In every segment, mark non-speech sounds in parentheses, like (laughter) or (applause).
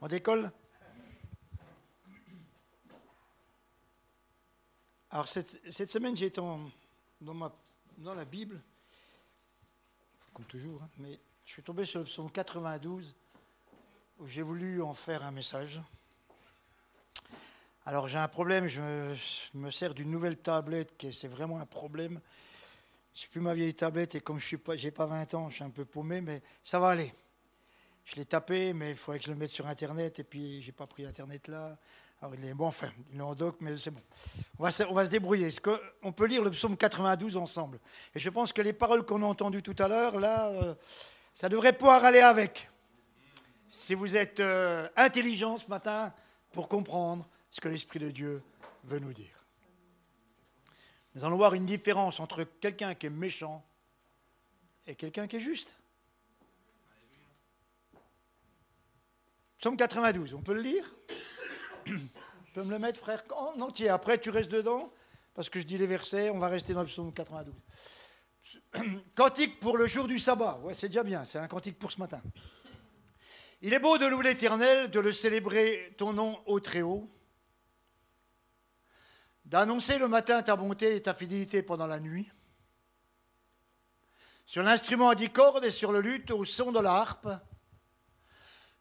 On décolle Alors cette, semaine, en- dans, dans la Bible, comme toujours, hein, mais je suis tombé sur le psaume 92, où j'ai voulu en faire un message. Alors j'ai un problème, je me, sers d'une nouvelle tablette, qui est- c'est vraiment un problème. Je plus ma vieille tablette, et comme je n'ai pas, pas 20 ans, je suis un peu paumé, mais ça va aller. Je l'ai tapé, mais il faudrait que je le mette sur Internet, et puis j'ai pas pris Internet là. Alors il est bon, enfin, il est en doc, mais c'est bon. On va, se, débrouiller. On peut lire le psaume 92 ensemble? Et je pense que les paroles qu'on a entendues tout à l'heure, là, euh, ça devrait pouvoir aller avec. Si vous êtes euh, intelligent ce matin pour comprendre ce que l'Esprit de Dieu veut nous dire. Nous allons voir une différence entre quelqu'un qui est méchant et quelqu'un qui est juste. Psaume 92, on peut le lire Tu peux me le mettre, frère, en entier. Après, tu restes dedans, parce que je dis les versets, on va rester dans le psaume 92. (clears throat) Cantique pour le jour du sabbat. Ouais, c'est déjà bien, c'est un cantique pour ce matin. Il est beau de louer l'Éternel, de le célébrer ton nom au Très-Haut, d'annoncer le matin ta bonté et ta fidélité pendant la nuit, sur l'instrument à dix cordes et sur le luth au son de la harpe.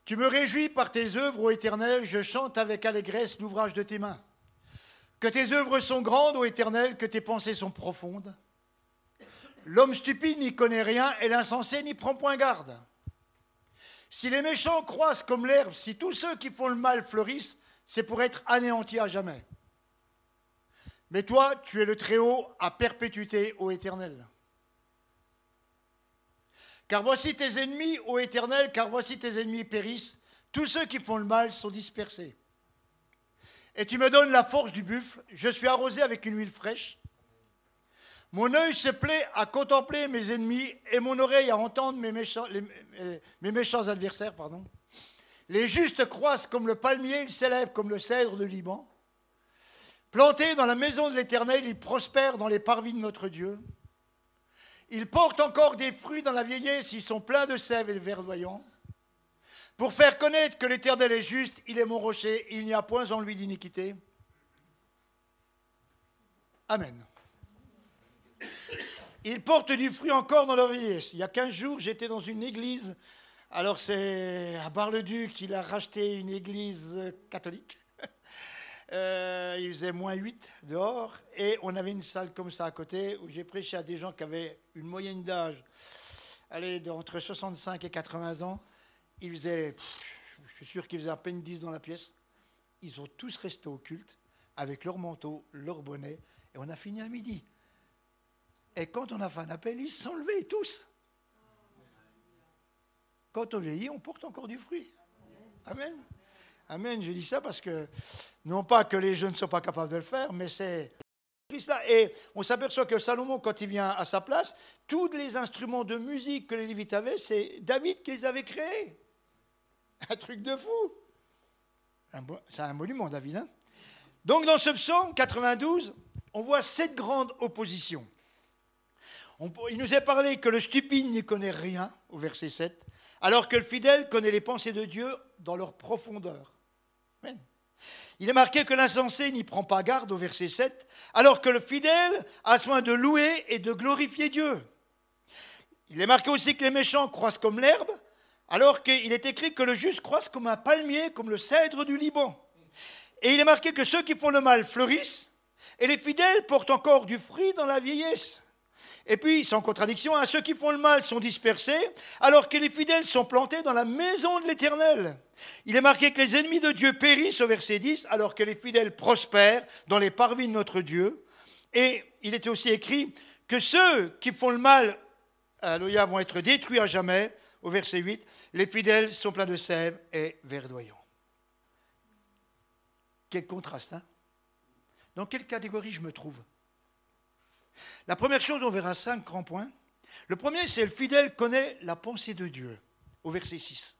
Tu me réjouis par tes œuvres, ô Éternel, je chante avec allégresse l'ouvrage de tes mains. Que tes œuvres sont grandes, ô Éternel, que tes pensées sont profondes. L'homme stupide n'y connaît rien et l'insensé n'y prend point garde. Si les méchants croissent comme l'herbe, si tous ceux qui font le mal fleurissent, c'est pour être anéantis à jamais. Mais toi, tu es le Très-Haut à perpétuité, ô Éternel. Car voici tes ennemis, ô Éternel, car voici tes ennemis périssent, tous ceux qui font le mal sont dispersés. Et tu me donnes la force du buffle, je suis arrosé avec une huile fraîche. Mon œil se plaît à contempler mes ennemis et mon oreille à entendre mes méchants, méchants adversaires. Pardon. Les justes croissent comme le palmier, ils s'élèvent comme le cèdre de Liban. Plantés dans la maison de l'Éternel, ils prospèrent dans les parvis de notre Dieu. Ils portent encore des fruits dans la vieillesse, ils sont pleins de sève et de verdoyants. Pour faire connaître que l'Éternel est juste, il est mon rocher, il n'y a point en lui d'iniquité. Amen. Ils portent du fruit encore dans leur vieillesse. Il y a 15 jours, j'étais dans une église. Alors, c'est à Bar-le-Duc, il a racheté une église catholique. (laughs) Euh, il faisait moins 8 dehors. Et on avait une salle comme ça à côté où j'ai prêché à des gens qui avaient une moyenne d'âge, allez, d'entre 65 et 80 ans. Ils faisaient, je suis sûr qu'ils faisaient à peine 10 dans la pièce. Ils ont tous resté au culte avec leur manteau, leur bonnet. Et on a fini à midi. Et quand on a fait un appel, ils se sont levés tous. Quand on vieillit, on porte encore du fruit. Amen. Amen. Je dis ça parce que, non pas que les jeunes ne sont pas capables de le faire, mais c'est. Et on s'aperçoit que Salomon, quand il vient à sa place, tous les instruments de musique que les Lévites avaient, c'est David qui les avait créés. Un truc de fou. C'est un monument, David. hein. Donc, dans ce psaume 92, on voit sept grandes oppositions. On- il nous est parlé que le stupide n'y connaît rien, au verset 7, alors que le fidèle connaît les pensées de Dieu dans leur profondeur. Amen. Il est marqué que l'insensé n'y prend pas garde, au verset 7, alors que le fidèle a soin de louer et de glorifier Dieu. Il est marqué aussi que les méchants croissent comme l'herbe, alors qu'il est écrit que le juste croisse comme un palmier, comme le cèdre du Liban. Et il est marqué que ceux qui font le mal fleurissent, et les fidèles portent encore du fruit dans la vieillesse. Et puis, sans contradiction, à ceux qui font le mal sont dispersés, alors que les fidèles sont plantés dans la maison de l'Éternel. Il est marqué que les ennemis de Dieu périssent au verset 10, alors que les fidèles prospèrent dans les parvis de notre Dieu. Et il était aussi écrit que ceux qui font le mal, alléluia, vont être détruits à jamais, au verset 8. Les fidèles sont pleins de sève et verdoyants. Quel contraste, hein Dans quelle catégorie je me trouve? La première chose, on verra cinq grands points. Le premier, c'est le fidèle connaît la pensée de Dieu, au verset 6.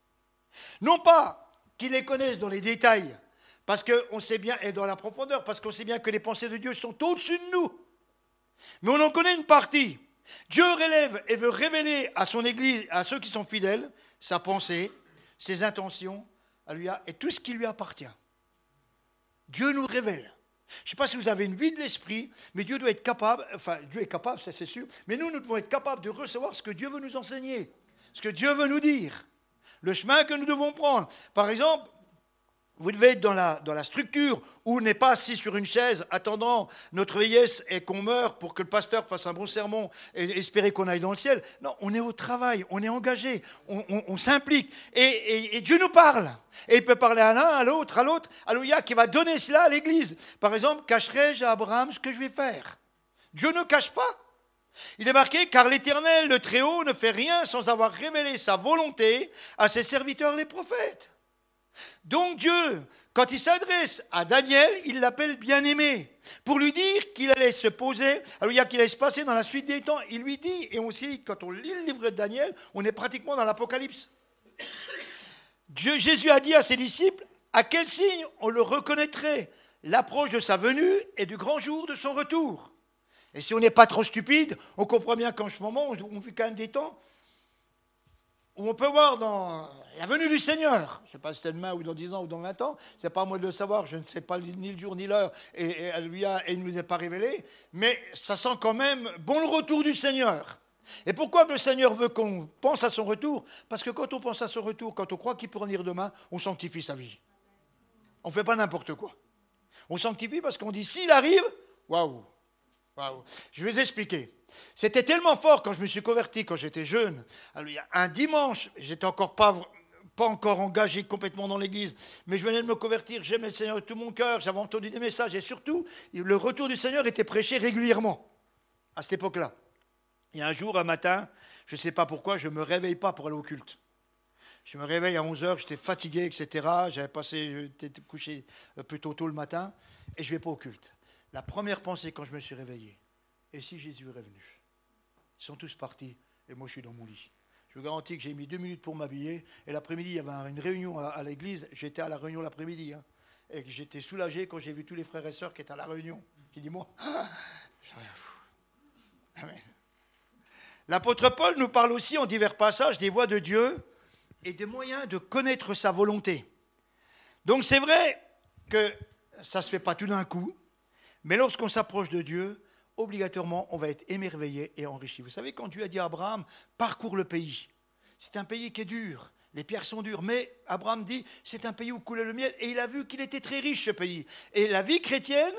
Non pas qu'il les connaisse dans les détails, parce qu'on sait bien, et dans la profondeur, parce qu'on sait bien que les pensées de Dieu sont au-dessus de nous. Mais on en connaît une partie. Dieu relève et veut révéler à son Église, à ceux qui sont fidèles, sa pensée, ses intentions, et tout ce qui lui appartient. Dieu nous révèle. Je ne sais pas si vous avez une vie de l'esprit, mais Dieu doit être capable, enfin Dieu est capable, ça c'est sûr, mais nous, nous devons être capables de recevoir ce que Dieu veut nous enseigner, ce que Dieu veut nous dire, le chemin que nous devons prendre. Par exemple, vous devez être dans la, structure où n'est pas assis sur une chaise attendant notre vieillesse et qu'on meure pour que le pasteur fasse un bon sermon et espérer qu'on aille dans le ciel. Non, on est au travail, on est engagé, on, s'implique. Et, Dieu nous parle. Et il peut parler à l'un, à l'autre, à l'autre. Alléluia, qui va donner cela à l'Église. Par exemple, cacherai-je à Abraham ce que je vais faire? Dieu ne cache pas. Il est marqué, car l'Éternel, le Très-Haut, ne fait rien sans avoir révélé sa volonté à ses serviteurs les prophètes. Donc Dieu, quand il s'adresse à Daniel, il l'appelle bien-aimé, pour lui dire qu'il allait se poser, alors il y a qu'il allait se passer dans la suite des temps. Il lui dit, et aussi quand on lit le livre de Daniel, on est pratiquement dans l'Apocalypse. Jésus a dit à ses disciples, à quel signe on le reconnaîtrait? L'approche de sa venue et du grand jour de son retour. Et si on n'est pas trop stupide, on comprend bien qu'en ce moment, on vit quand même des temps où on peut voir dans la venue du Seigneur, je ne sais pas si c'est demain ou dans 10 ans ou dans 20 ans, ce n'est pas à moi de le savoir, je ne sais pas ni le jour ni l'heure, et, elle lui a, et il ne nous est pas révélé, mais ça sent quand même bon le retour du Seigneur. Et pourquoi le Seigneur veut qu'on pense à son retour? Parce que quand on pense à son retour, quand on croit qu'il peut revenir demain, on sanctifie sa vie. On ne fait pas n'importe quoi. On sanctifie parce qu'on dit s'il arrive, waouh, waouh. Je vais vous expliquer. C'était tellement fort quand je me suis converti, quand j'étais jeune. un dimanche, j'étais encore pas, pas encore engagé complètement dans l'église, mais je venais de me convertir, j'aimais le Seigneur de tout mon cœur, j'avais entendu des messages et surtout, le retour du Seigneur était prêché régulièrement à cette époque-là. Et un jour, un matin, je ne sais pas pourquoi, je ne me réveille pas pour aller au culte. Je me réveille à 11h, j'étais fatigué, etc. J'avais passé, j'étais couché euh, plutôt tôt le matin, et je ne vais pas au culte. La première pensée quand je me suis réveillé, et si Jésus est revenu? Ils sont tous partis et moi je suis dans mon lit. Je garantis que j'ai mis deux minutes pour m'habiller et l'après-midi il y avait une réunion à, l'église. J'étais à la réunion l'après-midi hein, et j'étais soulagé quand j'ai vu tous les frères et sœurs qui étaient à la réunion. J'ai dit moi. (laughs) L'apôtre Paul nous parle aussi en divers passages des voies de Dieu et des moyens de connaître sa volonté. Donc c'est vrai que ça ne se fait pas tout d'un coup, mais lorsqu'on s'approche de Dieu, obligatoirement, on va être émerveillé et enrichi. Vous savez, quand Dieu a dit à Abraham, parcours le pays, c'est un pays qui est dur, les pierres sont dures, mais Abraham dit, c'est un pays où coulait le miel, et il a vu qu'il était très riche, ce pays. Et la vie chrétienne,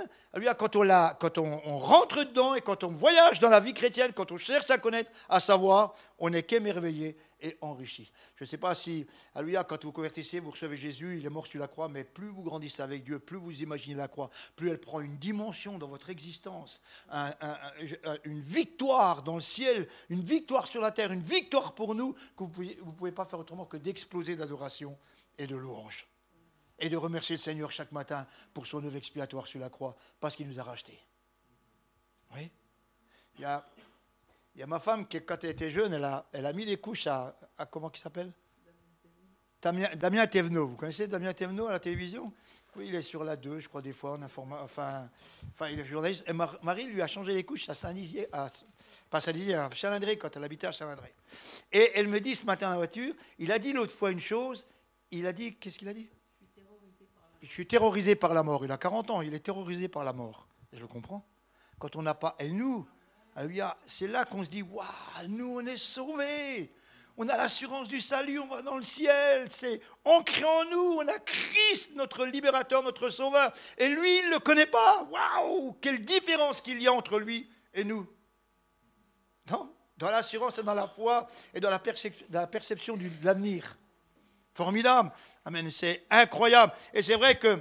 quand, on, quand on, rentre dedans et quand on voyage dans la vie chrétienne, quand on cherche à connaître, à savoir, on n'est qu'émerveillé et enrichi. Je ne sais pas si, alléluia, quand vous convertissez, vous recevez Jésus, il est mort sur la croix, mais plus vous grandissez avec Dieu, plus vous imaginez la croix, plus elle prend une dimension dans votre existence, une victoire dans le ciel, une victoire sur la terre, une victoire pour nous, que vous ne pouvez pas faire autrement que d'exploser d'adoration et de louange et de remercier le Seigneur chaque matin pour son œuvre expiatoire sur la croix, parce qu'il nous a rachetés. Oui il y, a, ma femme qui, quand elle était jeune, elle a, mis les couches à, comment il s'appelle? Damien, Thévenot. Vous connaissez Damien Thévenot à la télévision? Oui, il est sur la 2, je crois, des fois, en informa, enfin, enfin, il est journaliste. Et Marie lui a changé les couches à Saint-Dizier, à, Saint-Dizier, à Chalindré, quand elle habitait à Chalindré. Et elle me dit ce matin dans la voiture, il a dit l'autre fois une chose, il a dit, qu'est-ce qu'il a dit? Je suis terrorisé par la mort. Il a 40 ans, il est terrorisé par la mort. Je le comprends. Quand on n'a pas. Et nous, c'est là qu'on se dit Waouh, nous, on est sauvés. On a l'assurance du salut, on va dans le ciel. C'est ancré en nous. On a Christ, notre libérateur, notre sauveur. Et lui, il ne le connaît pas. Waouh, quelle différence qu'il y a entre lui et nous. Non? Dans l'assurance et dans la foi et dans la, dans la perception de l'avenir. Formidable. Amen. C'est incroyable. Et c'est vrai que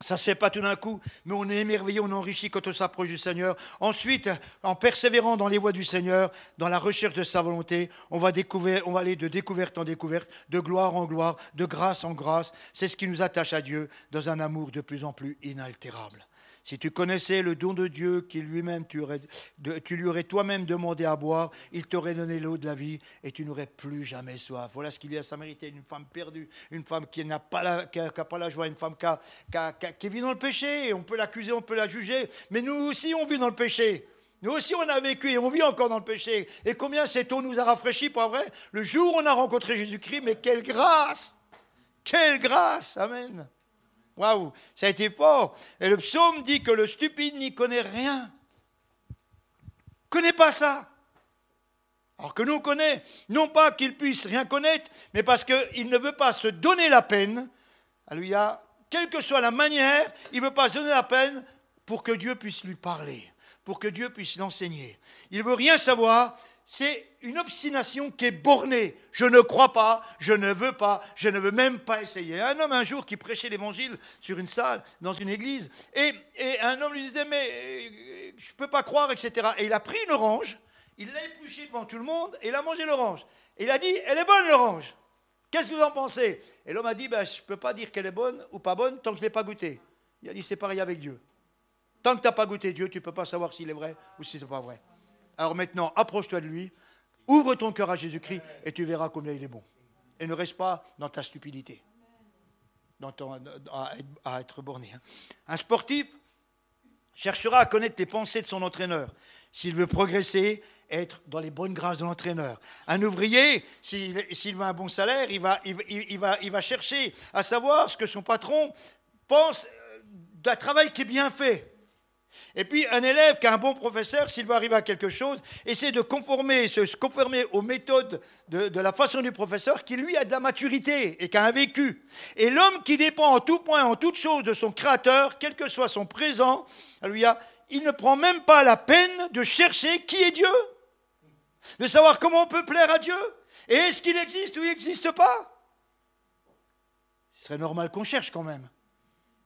ça ne se fait pas tout d'un coup, mais on est émerveillé, on est enrichi quand on s'approche du Seigneur. Ensuite, en persévérant dans les voies du Seigneur, dans la recherche de sa volonté, on va, découvrir, on va aller de découverte en découverte, de gloire en gloire, de grâce en grâce. C'est ce qui nous attache à Dieu dans un amour de plus en plus inaltérable. Si tu connaissais le don de Dieu qui lui-même tu, lui aurais toi-même demandé à boire, il t'aurait donné l'eau de la vie et tu n'aurais plus jamais soif. Voilà ce qu'il y a à Samaritaine, une femme perdue, une femme qui n'a pas la, pas la joie, une femme qui, vit dans le péché. On peut l'accuser, on peut la juger, mais nous aussi on vit dans le péché. Nous aussi, on a vécu et on vit encore dans le péché. Et combien cette eau nous a rafraîchis, pas vrai? Le jour où on a rencontré Jésus-Christ, mais quelle grâce Quelle grâce Amen. Waouh, ça a été fort. Et le psaume dit que le stupide n'y connaît rien. Connaît pas ça. Alors que nous on connaît, non pas qu'il puisse rien connaître, mais parce qu'il ne veut pas se donner la peine. Alléluia. Quelle que soit la manière, il ne veut pas se donner la peine pour que Dieu puisse lui parler, pour que Dieu puisse l'enseigner. Il ne veut rien savoir, c'est une obstination qui est bornée. Je ne crois pas, je ne veux pas, je ne veux même pas essayer. Un homme un jour qui prêchait l'évangile sur une salle, dans une église, et, un homme lui disait, mais euh, je ne peux pas croire, etc. Et il a pris une orange, il l'a épluchée devant tout le monde, et il a mangé l'orange. Et il a dit, elle est bonne l'orange. Qu'est-ce que vous en pensez? Et l'homme a dit, ben, je ne peux pas dire qu'elle est bonne ou pas bonne tant que je ne l'ai pas goûtée. Il a dit, c'est pareil avec Dieu. Tant que tu n'as pas goûté Dieu, tu ne peux pas savoir s'il est vrai ou si ce n'est pas vrai. Alors maintenant, approche-toi de lui, ouvre ton cœur à Jésus-Christ et tu verras combien il est bon. Et ne reste pas dans ta stupidité, dans à, être borné. Hein. Un sportif cherchera à connaître les pensées de son entraîneur. S'il veut progresser, être dans les bonnes grâces de l'entraîneur. Un ouvrier, s'il veut un bon salaire, il va, il, va, il va chercher à savoir ce que son patron pense euh, d'un travail qui est bien fait. Et puis un élève qui a un bon professeur, s'il veut arriver à quelque chose, essaie de conformer, se conformer aux méthodes de, la façon du professeur qui lui a de la maturité et qui a un vécu. Et l'homme qui dépend en tout point, en toute chose de son créateur, quel que soit son présent, lui a, il ne prend même pas la peine de chercher qui est Dieu, de savoir comment on peut plaire à Dieu, et est-ce qu'il existe ou il n'existe pas? Ce serait normal qu'on cherche quand même.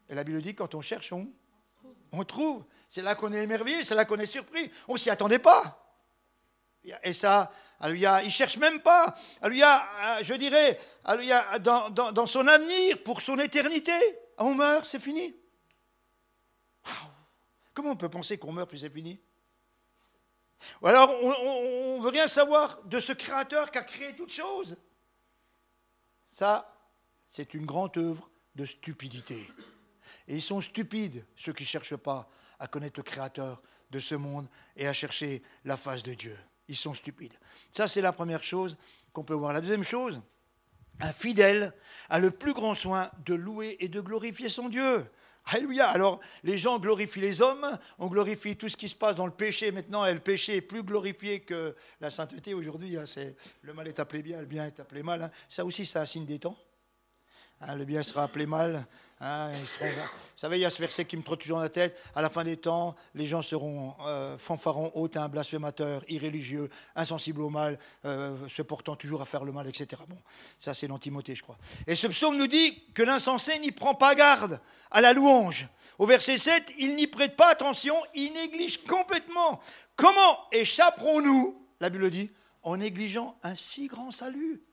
Et la Bible dit quand on cherche, on trouve. C'est là qu'on est émerveillé, c'est là qu'on est surpris. On ne s'y attendait pas. Et ça, Alléluia, il ne cherche même pas, Alléluia, euh, je dirais, dans, dans, son avenir, pour son éternité. On meurt, c'est fini. Comment on peut penser qu'on meurt puis c'est fini? Ou alors on ne veut rien savoir de ce créateur qui a créé toutes choses. Ça, c'est une grande œuvre de stupidité. Et ils sont stupides, ceux qui ne cherchent pas à connaître le Créateur de ce monde et à chercher la face de Dieu. Ils sont stupides. Ça, c'est la première chose qu'on peut voir. La deuxième chose, un fidèle a le plus grand soin de louer et de glorifier son Dieu. Alléluia. Alors, les gens glorifient les hommes, on glorifie tout ce qui se passe dans le péché maintenant, et le péché est plus glorifié que la sainteté aujourd'hui. Hein. le mal est appelé bien, le bien est appelé mal. Hein. Ça aussi, c'est un signe des temps. Hein, le bien sera appelé mal, Hein, vous savez, il y a ce verset qui me trotte toujours dans la tête. À la fin des temps, les gens seront euh, fanfarons, hautains, blasphémateurs, irréligieux, insensibles au mal, euh, se portant toujours à faire le mal, etc. Bon, ça c'est l'antimoté, je crois. Et ce psaume nous dit que l'insensé n'y prend pas garde à la louange. Au verset 7, il n'y prête pas attention, il néglige complètement. Comment échapperons-nous, la Bible dit, en négligeant un si grand salut?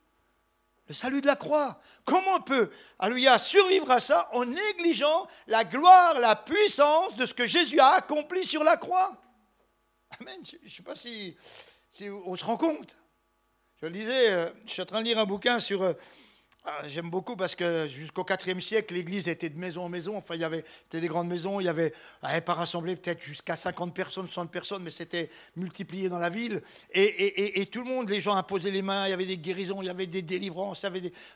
Le salut de la croix. Comment on peut, alléluia, survivre à ça en négligeant la gloire, la puissance de ce que Jésus a accompli sur la croix? Amen. Je ne sais pas si, si, on se rend compte. Je le disais, euh, je suis en train de lire un bouquin sur euh, j'aime beaucoup parce que jusqu'au IVe siècle, l'église était de maison en maison. Enfin, il y avait des grandes maisons. Il y avait pas rassemblé peut-être jusqu'à 50 personnes, 60 personnes, mais c'était multiplié dans la ville. Et, tout le monde, les gens imposaient les mains. Il y avait des guérisons, il y avait des délivrances.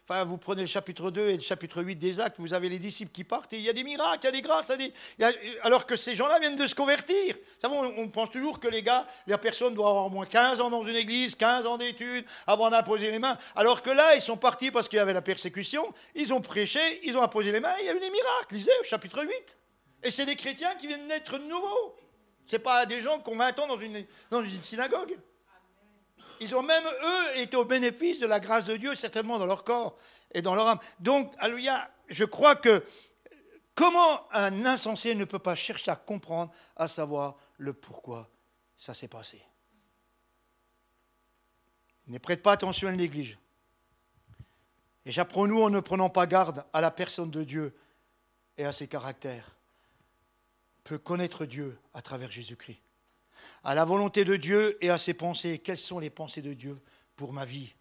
Enfin, vous prenez le chapitre 2 et le chapitre 8 des Actes, vous avez les disciples qui partent et il y a des miracles, il y a des grâces. Alors que ces gens-là viennent de se convertir. Savez, on, on pense toujours que les gars, la personne doit avoir au moins 15 ans dans une église, 15 ans d'études avant d'imposer les mains. Alors que là, ils sont partis parce qu'il y avait la persécution, ils ont prêché, ils ont imposé les mains, il y a eu des miracles. Lisez au chapitre 8. Et c'est des chrétiens qui viennent naître de nouveau. Ce pas des gens qui ont 20 ans dans une, dans une synagogue. Ils ont même, eux, été au bénéfice de la grâce de Dieu, certainement dans leur corps et dans leur âme. Donc, alléluia, je crois que comment un insensé ne peut pas chercher à comprendre, à savoir le pourquoi ça s'est passé? Ne prête pas attention, à il néglige. Et j'apprends-nous en ne prenant pas garde à la personne de Dieu et à ses caractères, peut connaître Dieu à travers Jésus-Christ. À la volonté de Dieu et à ses pensées. Quelles sont les pensées de Dieu pour ma vie?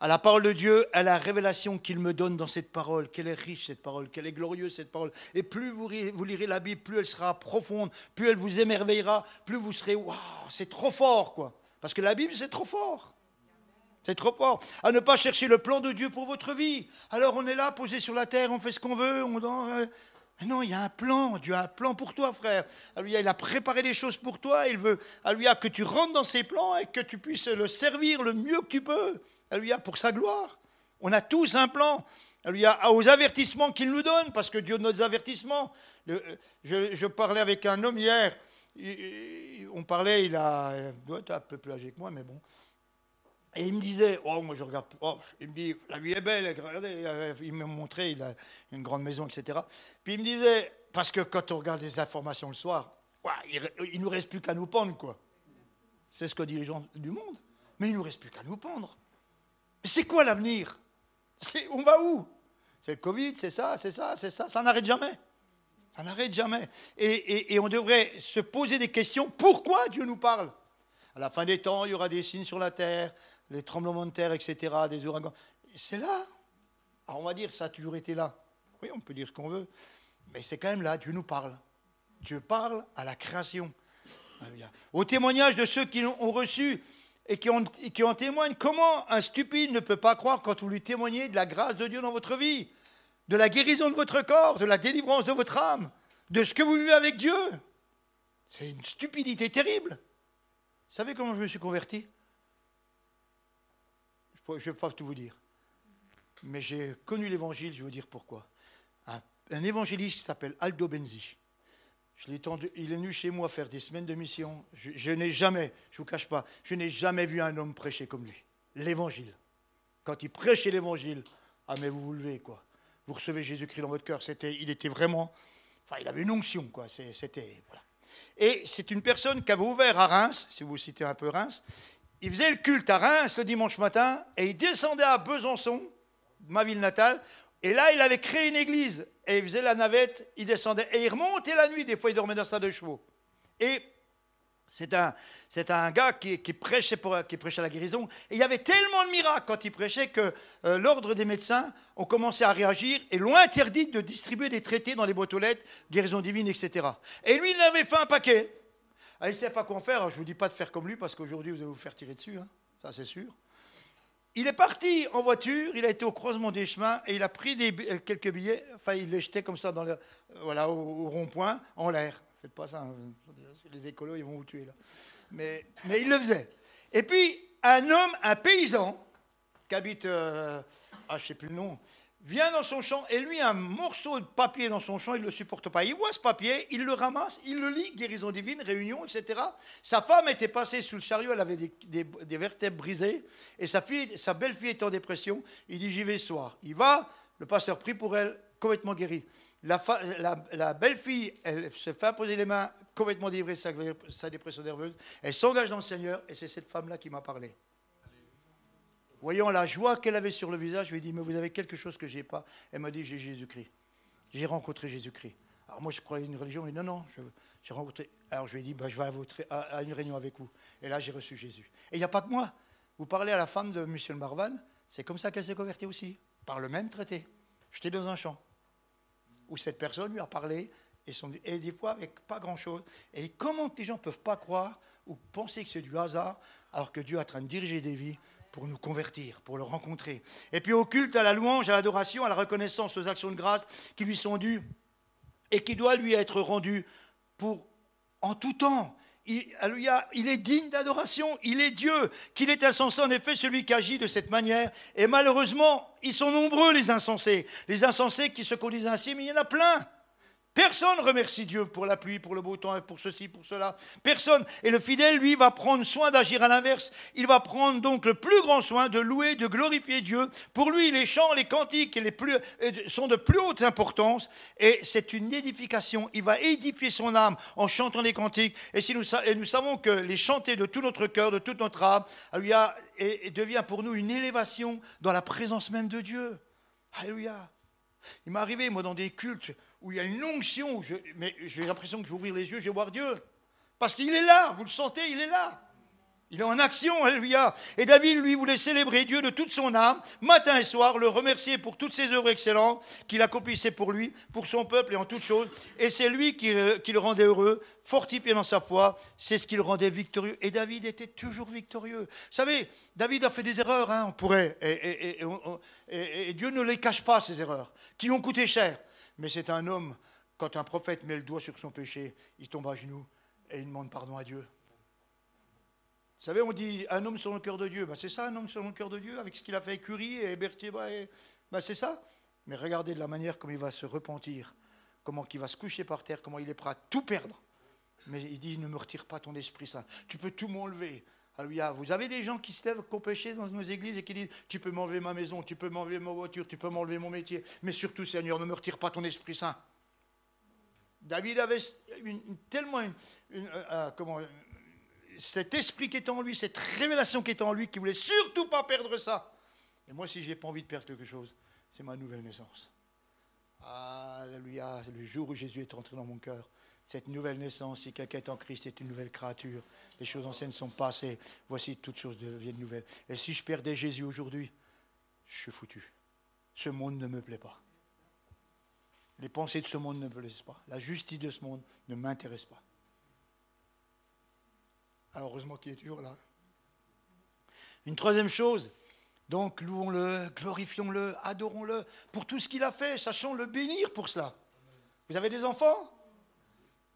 À la parole de Dieu, à la révélation qu'il me donne dans cette parole. Quelle est riche cette parole, quelle est glorieuse cette parole. Et plus vous, lirez la Bible, plus elle sera profonde, plus elle vous émerveillera, plus vous serez, waouh, c'est trop fort, quoi. Parce que la Bible, c'est trop fort. C'est trop fort. À ne pas chercher le plan de Dieu pour votre vie. Alors on est là, posé sur la terre, on fait ce qu'on veut, on euh, non, il y a un plan. Dieu a un plan pour toi, frère. Il a préparé des choses pour toi. Il veut, alléluia, que tu rentres dans ses plans et que tu puisses le servir le mieux que tu peux. Alléluia, pour sa gloire. On a tous un plan. Alléluia, aux avertissements qu'il nous donne, parce que Dieu donne des avertissements. Je, je, parlais avec un homme hier. On parlait, il a, il doit être un peu plus âgé que moi, mais bon. Et il me disait, oh, moi je regarde, oh, il me dit, la vie est belle, regardez, il m'a montré, il a une grande maison, etc. Puis il me disait, parce que quand on regarde les informations le soir, il ne nous reste plus qu'à nous pendre, quoi. C'est ce que disent les gens du monde. Mais il nous reste plus qu'à nous pendre. Mais c'est quoi l'avenir? On va où? C'est le Covid, c'est ça, c'est ça, c'est ça, ça n'arrête jamais. Ça n'arrête jamais. et on devrait se poser des questions, pourquoi Dieu nous parle? À la fin des temps, il y aura des signes sur la terre, les tremblements de terre, etc., des ouragans. C'est là. Alors on va dire, ça a toujours été là. Oui, on peut dire ce qu'on veut, mais c'est quand même là, Dieu nous parle. Dieu parle à la création. Au témoignage de ceux qui l'ont reçu et qui en, qui en témoignent, comment un stupide ne peut pas croire quand vous lui témoignez de la grâce de Dieu dans votre vie, de la guérison de votre corps, de la délivrance de votre âme, de ce que vous vivez avec Dieu? C'est une stupidité terrible. Vous savez comment je me suis converti? Je ne vais pas tout vous dire. Mais j'ai connu l'évangile, je vais vous dire pourquoi. Un, évangéliste qui s'appelle Aldo Benzi. Je il est venu chez moi faire des semaines de mission. Je, n'ai jamais, je ne vous cache pas, je n'ai jamais vu un homme prêcher comme lui. L'évangile. Quand il prêchait l'évangile, ah mais vous vous levez quoi. Vous recevez Jésus-Christ dans votre cœur. C'était, il était vraiment, enfin il avait une onction quoi. C'était voilà. Et c'est une personne qui avait ouvert à Reims, si vous citez un peu Reims, il faisait le culte à Reims le dimanche matin et il descendait à Besançon, ma ville natale, et là il avait créé une église et il faisait la navette, il descendait et il remontait la nuit, des fois il dormait dans sa de chevaux. Et c'est un, gars qui, prêchait pour, qui prêchait la guérison. Et il y avait tellement de miracles quand il prêchait que euh, l'ordre des médecins ont commencé à réagir et l'ont interdit de distribuer des traités dans les boîtes aux lettres, guérison divine, etc. Et lui, il avait fait un paquet. Ah, il ne sait pas quoi faire. Je ne vous dis pas de faire comme lui parce qu'aujourd'hui, vous allez vous faire tirer dessus. Hein. Ça, c'est sûr. Il est parti en voiture, il a été au croisement des chemins et il a pris euh, quelques billets. Enfin, il les jetait comme ça dans le, euh, voilà, au, rond-point, en l'air. Faites pas ça. Hein. Les écolos, ils vont vous tuer là. Mais, mais il le faisait. Et puis, un homme, un paysan, qui habite, euh, ah, je ne sais plus le nom, vient dans son champ et lui, un morceau de papier dans son champ, il ne le supporte pas. Il voit ce papier, il le ramasse, il le lit, guérison divine, réunion, etc. Sa femme était passée sous le chariot, elle avait des, vertèbres brisées, et sa, fille, sa belle-fille est en dépression. Il dit J'y vais ce soir. Il va, le pasteur prie pour elle, complètement guérie. La, belle-fille, elle se fait poser les mains, complètement délivrée sa, sa dépression nerveuse. Elle s'engage dans le Seigneur, et c'est cette femme-là qui m'a parlé. Voyant la joie qu'elle avait sur le visage, je lui ai dit, mais vous avez quelque chose que je n'ai pas. Elle m'a dit, j'ai Jésus-Christ. J'ai rencontré Jésus-Christ. Alors moi, je croyais une religion, mais non, non, j'ai rencontré. Alors je lui ai dit, bah, je vais à, à, une réunion avec vous. Et là, j'ai reçu Jésus. Et il n'y a pas que moi. Vous parlez à la femme de M. Marvan, c'est comme ça qu'elle s'est convertie aussi, par le même traité. J'étais dans un champ où cette personne lui a parlé, et, son, et des fois avec pas grand-chose. Et comment les gens ne peuvent pas croire ou penser que c'est du hasard, alors que Dieu est en train de diriger des vies pour nous convertir, pour le rencontrer. Et puis au culte, à la louange, à l'adoration, à la reconnaissance, aux actions de grâce qui lui sont dues et qui doivent lui être rendues pour en tout temps. Il, il est digne d'adoration, il est Dieu, qu'il est insensé en effet celui qui agit de cette manière. Et malheureusement, ils sont nombreux les insensés, les insensés qui se conduisent ainsi, mais il y en a plein. Personne remercie Dieu pour la pluie, pour le beau temps, pour ceci, pour cela. Personne. Et le fidèle, lui, va prendre soin d'agir à l'inverse. Il va prendre donc le plus grand soin de louer, de glorifier Dieu. Pour lui, les chants, les cantiques les plus, euh, sont de plus haute importance. Et c'est une édification. Il va édifier son âme en chantant les cantiques. Et, si nous, et nous savons que les chanter de tout notre cœur, de toute notre âme, lui a, et, devient pour nous une élévation dans la présence même de Dieu. Alléluia. Il m'est arrivé, moi, dans des cultes où il y a une onction, mais j'ai l'impression que je vais ouvrir les yeux, je vais voir Dieu. Parce qu'il est là, vous le sentez, il est là. Il est en action, alléluia. Et David, lui, voulait célébrer Dieu de toute son âme, matin et soir, le remercier pour toutes ses œuvres excellentes qu'il accomplissait pour lui, pour son peuple et en toutes choses. Et c'est lui qui, le rendait heureux, fortifié dans sa foi. C'est ce qui le rendait victorieux. Et David était toujours victorieux. Vous savez, David a fait des erreurs, hein, on pourrait. Et, et Dieu ne les cache pas, ces erreurs, qui ont coûté cher. Mais c'est un homme, quand un prophète met le doigt sur son péché, il tombe à genoux et il demande pardon à Dieu. Vous savez, on dit un homme selon le cœur de Dieu. Ben, c'est ça, un homme selon le cœur de Dieu, avec ce qu'il a fait Curie et Berthier. Ben, c'est ça. Mais regardez de la manière comme il va se repentir, comment il va se coucher par terre, comment il est prêt à tout perdre. Mais il dit, ne me retire pas ton Esprit Saint. Tu peux tout m'enlever. Alléluia. Vous avez des gens qui se lèvent qu'au péché dans nos églises et qui disent, tu peux m'enlever ma maison, tu peux m'enlever ma voiture, tu peux m'enlever mon métier. Mais surtout, Seigneur, ne me retire pas ton Esprit Saint. David avait tellement euh, euh, comment, cet esprit qui est en lui, cette révélation qui est en lui, qui voulait surtout pas perdre ça. Et moi, si j'ai pas envie de perdre quelque chose, c'est ma nouvelle naissance. Alléluia, le jour où Jésus est entré dans mon cœur, cette nouvelle naissance, si quelqu'un est en Christ, est une nouvelle créature. Les choses anciennes sont passées, voici toutes choses deviennent nouvelles. Et si je perdais Jésus aujourd'hui, je suis foutu. Ce monde ne me plaît pas. Les pensées de ce monde ne me plaisent pas. La justice de ce monde ne m'intéresse pas. Heureusement qu'il est toujours là. Une troisième chose, donc louons-le, glorifions-le, adorons-le pour tout ce qu'il a fait, sachons le bénir pour cela. Vous avez des enfants?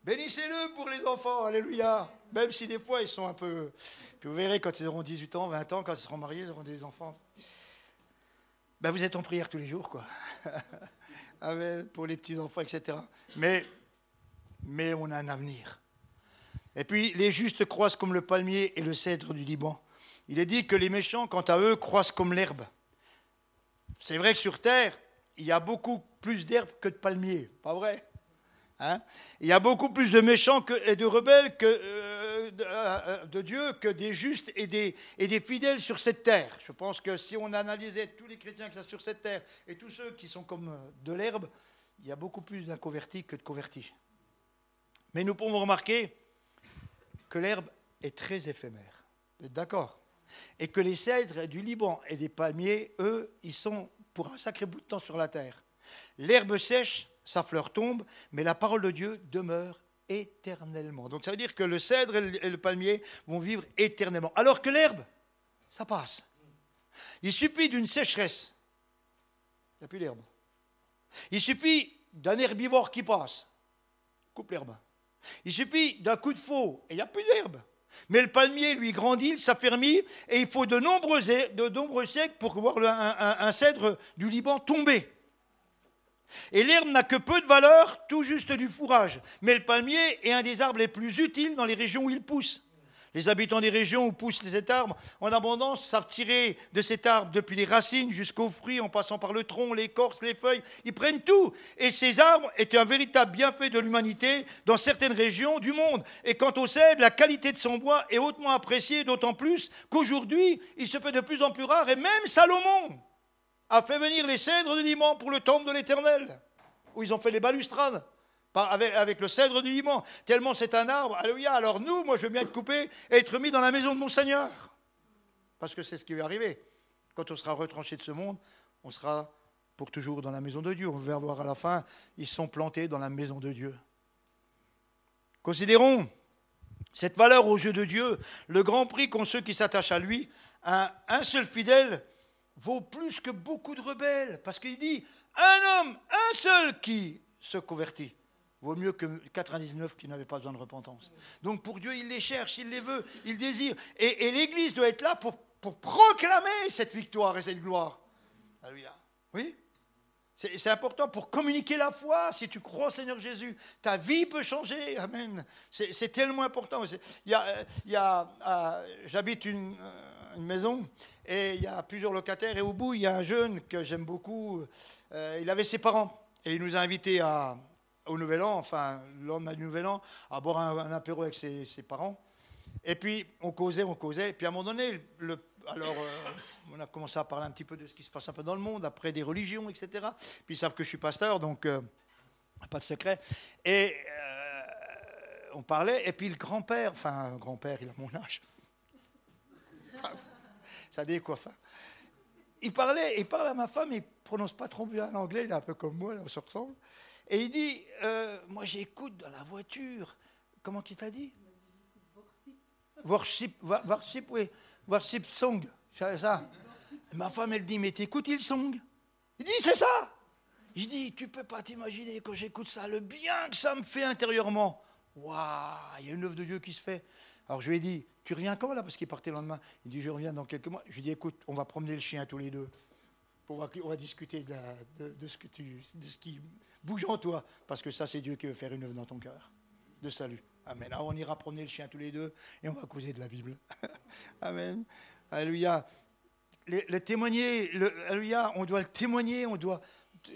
Bénissez-le pour les enfants, alléluia. Même si des fois ils sont un peu... Puis vous verrez quand ils auront 18 ans, 20 ans, quand ils seront mariés, ils auront des enfants. Ben, vous êtes en prière tous les jours, quoi. (laughs) Amen, pour les petits-enfants, etc. Mais, mais on a un avenir. Et puis les justes croissent comme le palmier et le cèdre du Liban. Il est dit que les méchants, quant à eux, croissent comme l'herbe. C'est vrai que sur terre, il y a beaucoup plus d'herbe que de palmiers, pas vrai? Hein Il y a beaucoup plus de méchants et de rebelles euh, euh, de, Dieu que des justes et des, et des fidèles sur cette terre. Je pense que si on analysait tous les chrétiens qui sont sur cette terre et tous ceux qui sont comme euh, de l'herbe, il y a beaucoup plus d'inconvertis que de convertis. Mais nous pouvons remarquer que l'herbe est très éphémère. Vous êtes d'accord? Et que les cèdres du Liban et des palmiers, eux, ils sont pour un sacré bout de temps sur la terre. L'herbe sèche, sa fleur tombe, mais la parole de Dieu demeure éternellement. Donc ça veut dire que le cèdre et le palmier vont vivre éternellement. Alors que l'herbe, ça passe. Il suffit d'une sécheresse. Il n'y a plus d'herbe. Il suffit d'un herbivore qui passe. Coupe l'herbe. Il suffit d'un coup de faux et il n'y a plus d'herbe. Mais le palmier, lui, grandit, s'affermit, et il faut de nombreux siècles pour voir un, cèdre du Liban tomber. Et l'herbe n'a que peu de valeur, tout juste du fourrage. Mais le palmier est un des arbres les plus utiles dans les régions où il pousse. Les habitants des régions où poussent cet arbre en abondance savent tirer de cet arbre depuis les racines jusqu'aux fruits, en passant par le tronc, l'écorce, les feuilles. Ils prennent tout. Et ces arbres étaient un véritable bienfait de l'humanité dans certaines régions du monde. Et quant au cèdre, la qualité de son bois est hautement appréciée, d'autant plus qu'aujourd'hui, il se fait de plus en plus rare. Et même Salomon a fait venir les cèdres de Liban pour le temple de l'Éternel, où ils ont fait les balustrades avec, le cèdre du Liban, tellement c'est un arbre. Alléluia. Alors nous, moi, je veux bien être coupé et être mis dans la maison de mon Seigneur. Parce que c'est ce qui va arriver. Quand on sera retranché de ce monde, on sera pour toujours dans la maison de Dieu. On va voir à la fin, ils sont plantés dans la maison de Dieu. Considérons cette valeur aux yeux de Dieu, le grand prix qu'ont ceux qui s'attachent à lui. Un seul fidèle vaut plus que beaucoup de rebelles, parce qu'il dit, un homme, un seul qui se convertit vaut mieux que 99 qui n'avaient pas besoin de repentance. Donc pour Dieu, il les cherche, il les veut, il désire. Et, l'Église doit être là pour, pour, proclamer cette victoire et cette gloire. Alléluia. Oui c'est important pour communiquer la foi. Si tu crois au Seigneur Jésus, ta vie peut changer. Amen. C'est tellement important. Il y a, y a, euh, J'habite une, euh, une, maison et il y a plusieurs locataires. Et au bout, il y a un jeune que j'aime beaucoup. Euh, il avait ses parents et il nous a invités au Nouvel An, enfin, l'homme du Nouvel An, à boire un, apéro avec ses, parents. Et puis, on causait, on causait. Et puis, à un moment donné, alors, euh, on a commencé à parler un petit peu de ce qui se passe un peu dans le monde, après des religions, etc. Puis, ils savent que je suis pasteur, donc, euh, pas de secret. Et on parlait. Et puis, le grand-père, enfin, grand-père, il a mon âge. Ça décoiffe. Hein. Il parlait, il parle à ma femme, il prononce pas trop bien l'anglais, il est un peu comme moi, là, on se ressemble. Et il dit, euh, moi j'écoute dans la voiture. Comment qu'il t'a dit? Worship, worship, oui. Worship song, ça. Ma femme, elle dit, mais t'écoutes le song? Il dit, c'est ça. Je dis, tu peux pas t'imaginer quand j'écoute ça, le bien que ça me fait intérieurement. Waouh, il y a une œuvre de Dieu qui se fait. Alors je lui ai dit, tu reviens quand là? Parce qu'il partait le lendemain. Il dit, je reviens dans quelques mois. Je lui ai dit, écoute, on va promener le chien tous les deux. On va, on va discuter de, ce que tu, de ce qui bouge en toi. Parce que ça, c'est Dieu qui veut faire une œuvre dans ton cœur. De salut. Amen. Alors on ira promener le chien tous les deux et on va causer de la Bible. (laughs) Amen. Alléluia. Le, témoigner, le, alléluia, on doit le témoigner, on doit,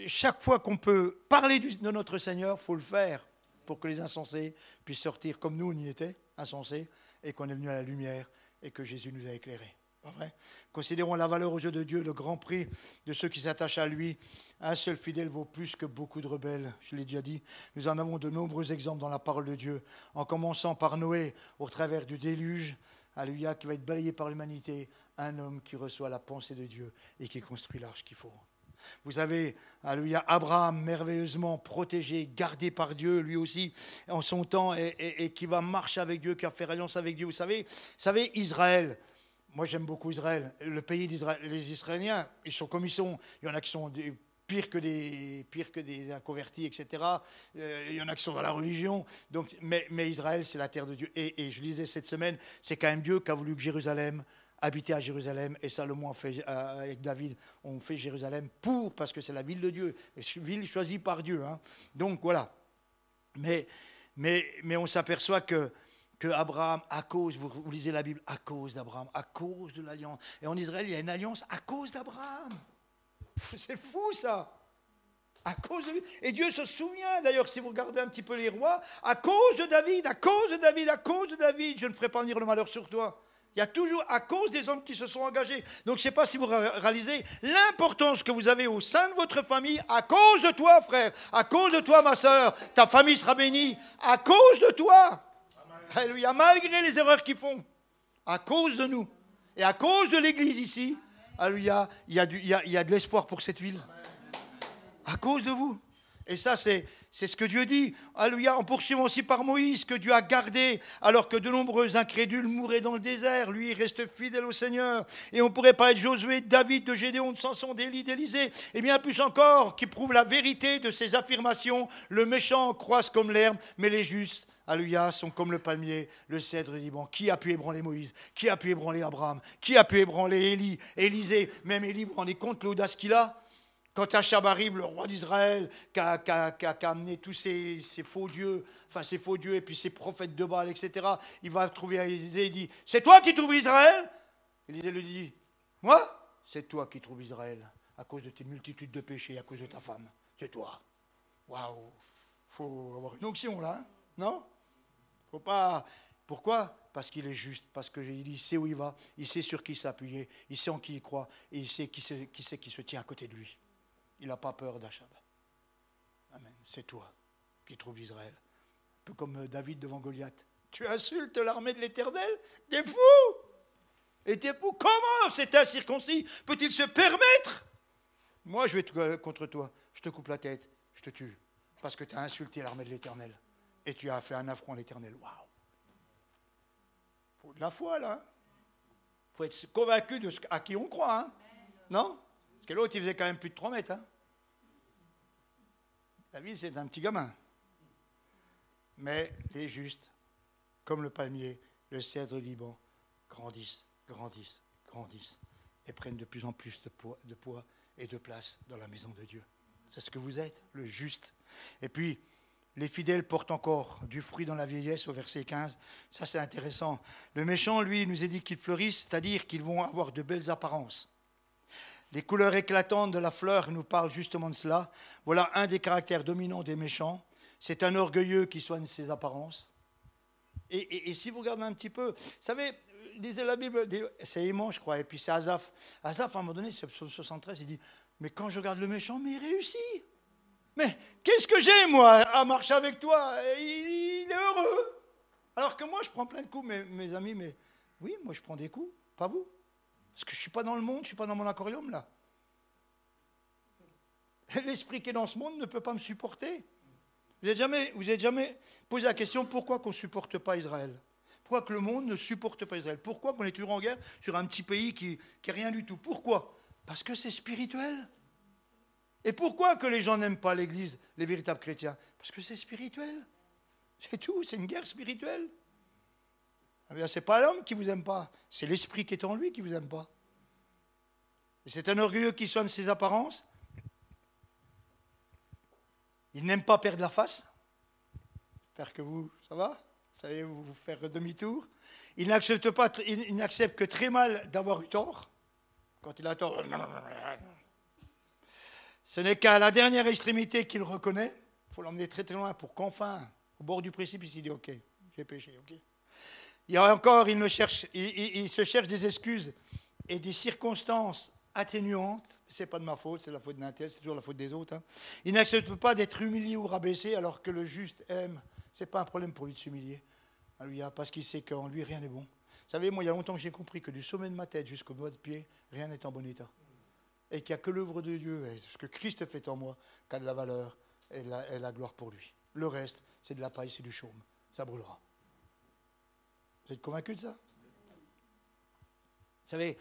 chaque fois qu'on peut parler de notre Seigneur, il faut le faire pour que les insensés puissent sortir comme nous, on y était, insensés, et qu'on est venu à la lumière et que Jésus nous a éclairés. Pas vrai? Considérons la valeur aux yeux de Dieu, le grand prix de ceux qui s'attachent à lui. Un seul fidèle vaut plus que beaucoup de rebelles, je l'ai déjà dit. Nous en avons de nombreux exemples dans la parole de Dieu, en commençant par Noé au travers du déluge, Alléluia, qui va être balayé par l'humanité, un homme qui reçoit la pensée de Dieu et qui construit l'arche qu'il faut. Vous avez, alléluia, Abraham merveilleusement protégé, gardé par Dieu, lui aussi, en son temps, et, qui va marcher avec Dieu, qui va faire alliance avec Dieu. Vous savez, vous savez Israël, moi j'aime beaucoup Israël, le pays d'Israël, les Israéliens, ils sont comme ils sont. Il y en a qui sont pires que des, pires que des inconvertis, etc. Euh, il y en a qui sont dans la religion. Donc, mais, Israël, c'est la terre de Dieu. Et je lisais cette semaine, c'est quand même Dieu qui a voulu que Jérusalem habiter à Jérusalem. Et Salomon, fait, euh, avec David, on fait Jérusalem pour, parce que c'est la ville de Dieu, ville choisie par Dieu. Hein. Donc voilà. Mais, mais, mais on s'aperçoit que, que Abraham, à cause, vous, vous lisez la Bible, à cause d'Abraham, à cause de l'alliance. Et en Israël, il y a une alliance à cause d'Abraham. C'est fou ça. À cause de Et Dieu se souvient, d'ailleurs, si vous regardez un petit peu les rois, à cause de David, à cause de David, à cause de David, je ne ferai pas venir le malheur sur toi. Il y a toujours à cause des hommes qui se sont engagés. Donc je ne sais pas si vous réalisez l'importance que vous avez au sein de votre famille à cause de toi, frère, à cause de toi, ma soeur. Ta famille sera bénie à cause de toi. Alléluia, malgré les erreurs qu'ils font, à cause de nous et à cause de l'Église ici. Alléluia, il y a, il y a de l'espoir pour cette ville. À cause de vous. Et ça, c'est c'est ce que Dieu dit. Alléluia. En poursuivant aussi par Moïse, que Dieu a gardé, alors que de nombreux incrédules mouraient dans le désert. Lui, reste fidèle au Seigneur. Et on pourrait pas être Josué, David, de Gédéon, de Samson, d'Élie, d'Élysée. Et bien plus encore, qui prouve la vérité de ces affirmations. Le méchant croise comme l'herbe, mais les justes Alléluia, sont comme le palmier, le cèdre du Liban. Qui a pu ébranler Moïse? Qui a pu ébranler Abraham? Qui a pu ébranler Élie? Élisée Même Élie, vous vous rendez compte l'audace qu'il a? Quand Achab arrive, le roi d'Israël, qui a, amené tous ces, faux dieux, enfin ces faux dieux et puis ces prophètes de Baal, etc., il va trouver Élisée et dit C'est toi qui trouves Israël? Élisée lui dit Moi C'est toi qui trouves Israël, à cause de tes multitudes de péchés, à cause de ta femme. C'est toi. Waouh faut avoir une onction là, hein non? Faut pas. Pourquoi? Parce qu'il est juste, parce qu'il sait où il va, il sait sur qui s'appuyer, il sait en qui il croit, et il sait qui, sait qui se tient à côté de lui. Il n'a pas peur d'Achab. Amen. C'est toi qui trouves Israël. Un peu comme euh, David devant Goliath. Tu insultes l'armée de l'Éternel? T'es fou? Et t'es fou? Comment cet incirconcis peut-il se permettre? Moi, je vais te, contre toi. Je te coupe la tête. Je te tue. Parce que tu as insulté l'armée de l'Éternel. Et tu as fait un affront à l'Éternel. Waouh faut de la foi, là. Il faut être convaincu de ce à qui on croit. Hein non? Que l'autre, il faisait quand même plus de 3 mètres. Hein David, c'est un petit gamin. Mais les justes, comme le palmier, le cèdre Liban, grandissent, grandissent, grandissent et prennent de plus en plus de poids, de poids et de place dans la maison de Dieu. C'est ce que vous êtes, le juste. Et puis, les fidèles portent encore du fruit dans la vieillesse, au verset 15. Ça, c'est intéressant. Le méchant, lui, nous a dit qu'ils fleurissent, c'est-à-dire qu'ils vont avoir de belles apparences. Les couleurs éclatantes de la fleur nous parlent justement de cela. Voilà un des caractères dominants des méchants. C'est un orgueilleux qui soigne ses apparences. Et, si vous regardez un petit peu, vous savez, disait la Bible, c'est aimant, je crois, et puis c'est Azaph. Azaph, à un moment donné, c'est 73, il dit Mais quand je regarde le méchant, mais il réussit. Mais qu'est-ce que j'ai, moi, à marcher avec toi? Il, est heureux. Alors que moi, je prends plein de coups, mes amis, mais oui, moi, je prends des coups, pas vous. Parce que je ne suis pas dans le monde, je ne suis pas dans mon aquarium là. (laughs) L'esprit qui est dans ce monde ne peut pas me supporter. Vous n'avez jamais, jamais posé la question pourquoi qu'on ne supporte pas Israël? Pourquoi que le monde ne supporte pas Israël? Pourquoi qu'on est toujours en guerre sur un petit pays qui n'est rien du tout? Pourquoi? Parce que c'est spirituel. Et pourquoi que les gens n'aiment pas l'Église, les véritables chrétiens? Parce que c'est spirituel. C'est tout, c'est une guerre spirituelle. Eh Ce n'est pas l'homme qui vous aime pas, c'est l'esprit qui est en lui qui vous aime pas. c'est un orgueilleux qui soigne ses apparences. Il n'aime pas perdre la face. J'espère que vous, ça va? Vous savez vous faire demi-tour. Il n'accepte pas, il n'accepte que très mal d'avoir eu tort. Quand il a tort, ce n'est qu'à la dernière extrémité qu'il reconnaît. Il faut l'emmener très très loin pour qu'enfin, au bord du précipice, il dit Ok, j'ai péché, ok. Il y a encore, il, se cherche des excuses et des circonstances atténuantes. Ce n'est pas de ma faute, c'est la faute d'un tel, c'est toujours la faute des autres. Hein. Il n'accepte pas d'être humilié ou rabaissé alors que le juste aime. Ce n'est pas un problème pour lui de s'humilier. Parce qu'il sait qu'en lui, rien n'est bon. Vous savez, moi, il y a longtemps que j'ai compris que du sommet de ma tête jusqu'au doigt de pied, rien n'est en bon état et qu'il n'y a que l'œuvre de Dieu ce que Christ fait en moi qui a de la valeur et la, la gloire pour lui. Le reste, c'est de la paille, c'est du chaume. Ça brûlera. Vous êtes convaincu de ça? Vous savez,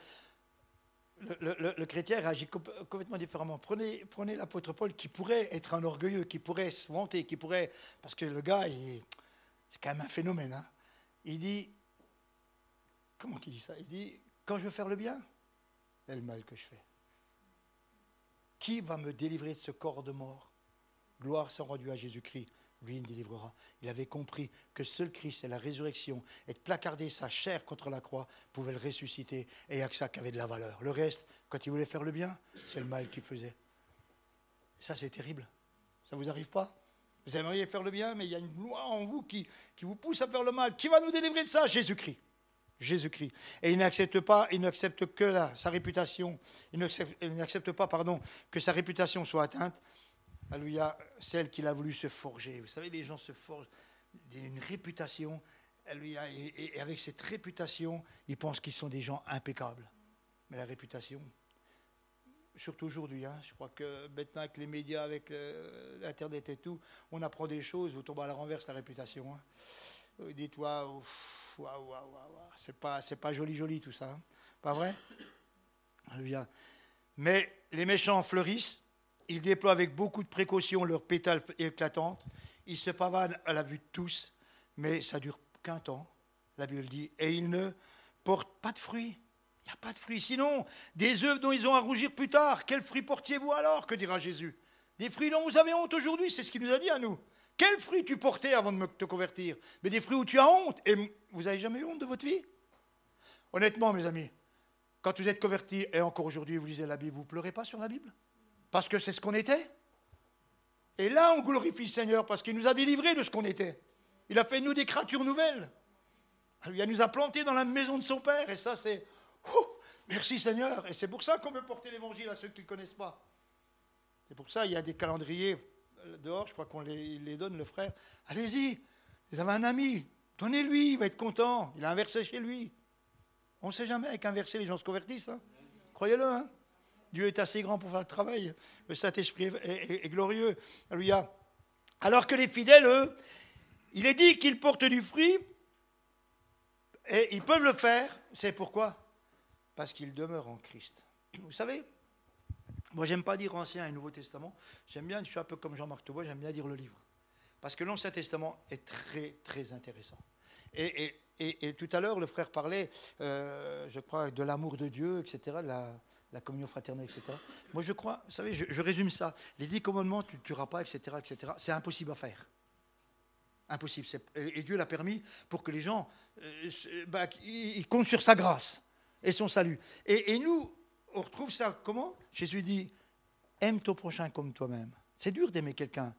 le, chrétien réagit complètement différemment. Prenez, prenez l'apôtre Paul qui pourrait être un orgueilleux, qui pourrait se vanter, qui pourrait. Parce que le gars, c'est quand même un phénomène. Hein. Il dit. Comment qu'il dit ça? Il dit Quand je veux faire le bien, c'est le mal que je fais. Qui va me délivrer de ce corps de mort? Gloire soit rendue à Jésus-Christ. Lui, il me délivrera. Il avait compris que seul Christ et la résurrection et de placarder sa chair contre la croix pouvait le ressusciter. Et il n'y a que ça qui avait de la valeur. Le reste, quand il voulait faire le bien, c'est le mal qu'il faisait. ça, c'est terrible. Ça ne vous arrive pas? Vous aimeriez faire le bien, mais il y a une loi en vous qui, qui vous pousse à faire le mal. Qui va nous délivrer de ça? Jésus-Christ. Jésus-Christ. Et il n'accepte pas, il n'accepte que sa réputation, il n'accepte pas, pardon, que sa réputation soit atteinte. Alléluia, celle qu'il a voulu se forger. Vous savez, les gens se forgent d'une réputation, alléluia, et, avec cette réputation, ils pensent qu'ils sont des gens impeccables. Mais la réputation, surtout aujourd'hui, hein, je crois que maintenant avec les médias, avec l'Internet et tout, on apprend des choses, vous tombez à la renverse la réputation. Hein. Euh, dis-toi, c'est pas, c'est pas joli, joli tout ça. Hein. Pas vrai? Mais les méchants fleurissent, ils déploient avec beaucoup de précaution leurs pétales éclatantes, ils se pavanent à la vue de tous, mais ça dure qu'un temps, la Bible dit, et ils ne portent pas de fruits. Il n'y a pas de fruits. Sinon, des œuvres dont ils ont à rougir plus tard, quels fruits portiez-vous alors Que dira Jésus? Des fruits dont vous avez honte aujourd'hui, c'est ce qu'il nous a dit à nous. Quels fruits tu portais avant de te convertir? Mais des fruits où tu as honte. Et vous n'avez jamais eu honte de votre vie? Honnêtement, mes amis, quand vous êtes convertis, et encore aujourd'hui vous lisez la Bible, vous ne pleurez pas sur la Bible? Parce que c'est ce qu'on était. Et là, on glorifie le Seigneur parce qu'il nous a délivrés de ce qu'on était. Il a fait de nous des créatures nouvelles. Il nous a plantés dans la maison de son Père. Et ça, c'est... Merci Seigneur. Et c'est pour ça qu'on veut porter l'évangile à ceux qui ne le connaissent pas. C'est pour ça qu'il y a des calendriers dehors, je crois qu'on les, donne, le frère. Allez-y, vous avez un ami, donnez-lui, il va être content. Il a un verset chez lui. On ne sait jamais, avec un verset, les gens se convertissent. Hein. Croyez-le. Hein. Dieu est assez grand pour faire le travail. Le Saint-Esprit est, glorieux. Alléluia. Alors que les fidèles, eux, il est dit qu'ils portent du fruit, et ils peuvent le faire. C'est pourquoi? Parce qu'ils demeurent en Christ. Vous savez, moi, j'aime pas dire Ancien et Nouveau Testament. J'aime bien, je suis un peu comme Jean-Marc Toubois, j'aime bien dire le livre. Parce que l'Ancien Testament est très, très intéressant. Et, tout à l'heure, le frère parlait, euh, je crois, de l'amour de Dieu, etc., la, communion fraternelle, etc. Moi, je crois, vous savez, je, résume ça. Les dix commandements, tu ne tueras pas, etc., etc., c'est impossible à faire. Impossible. Et Dieu l'a permis pour que les gens, euh, bah, ils comptent sur sa grâce et son salut. Et, nous, on retrouve ça comment? Jésus dit aime ton prochain comme toi-même. C'est dur d'aimer quelqu'un.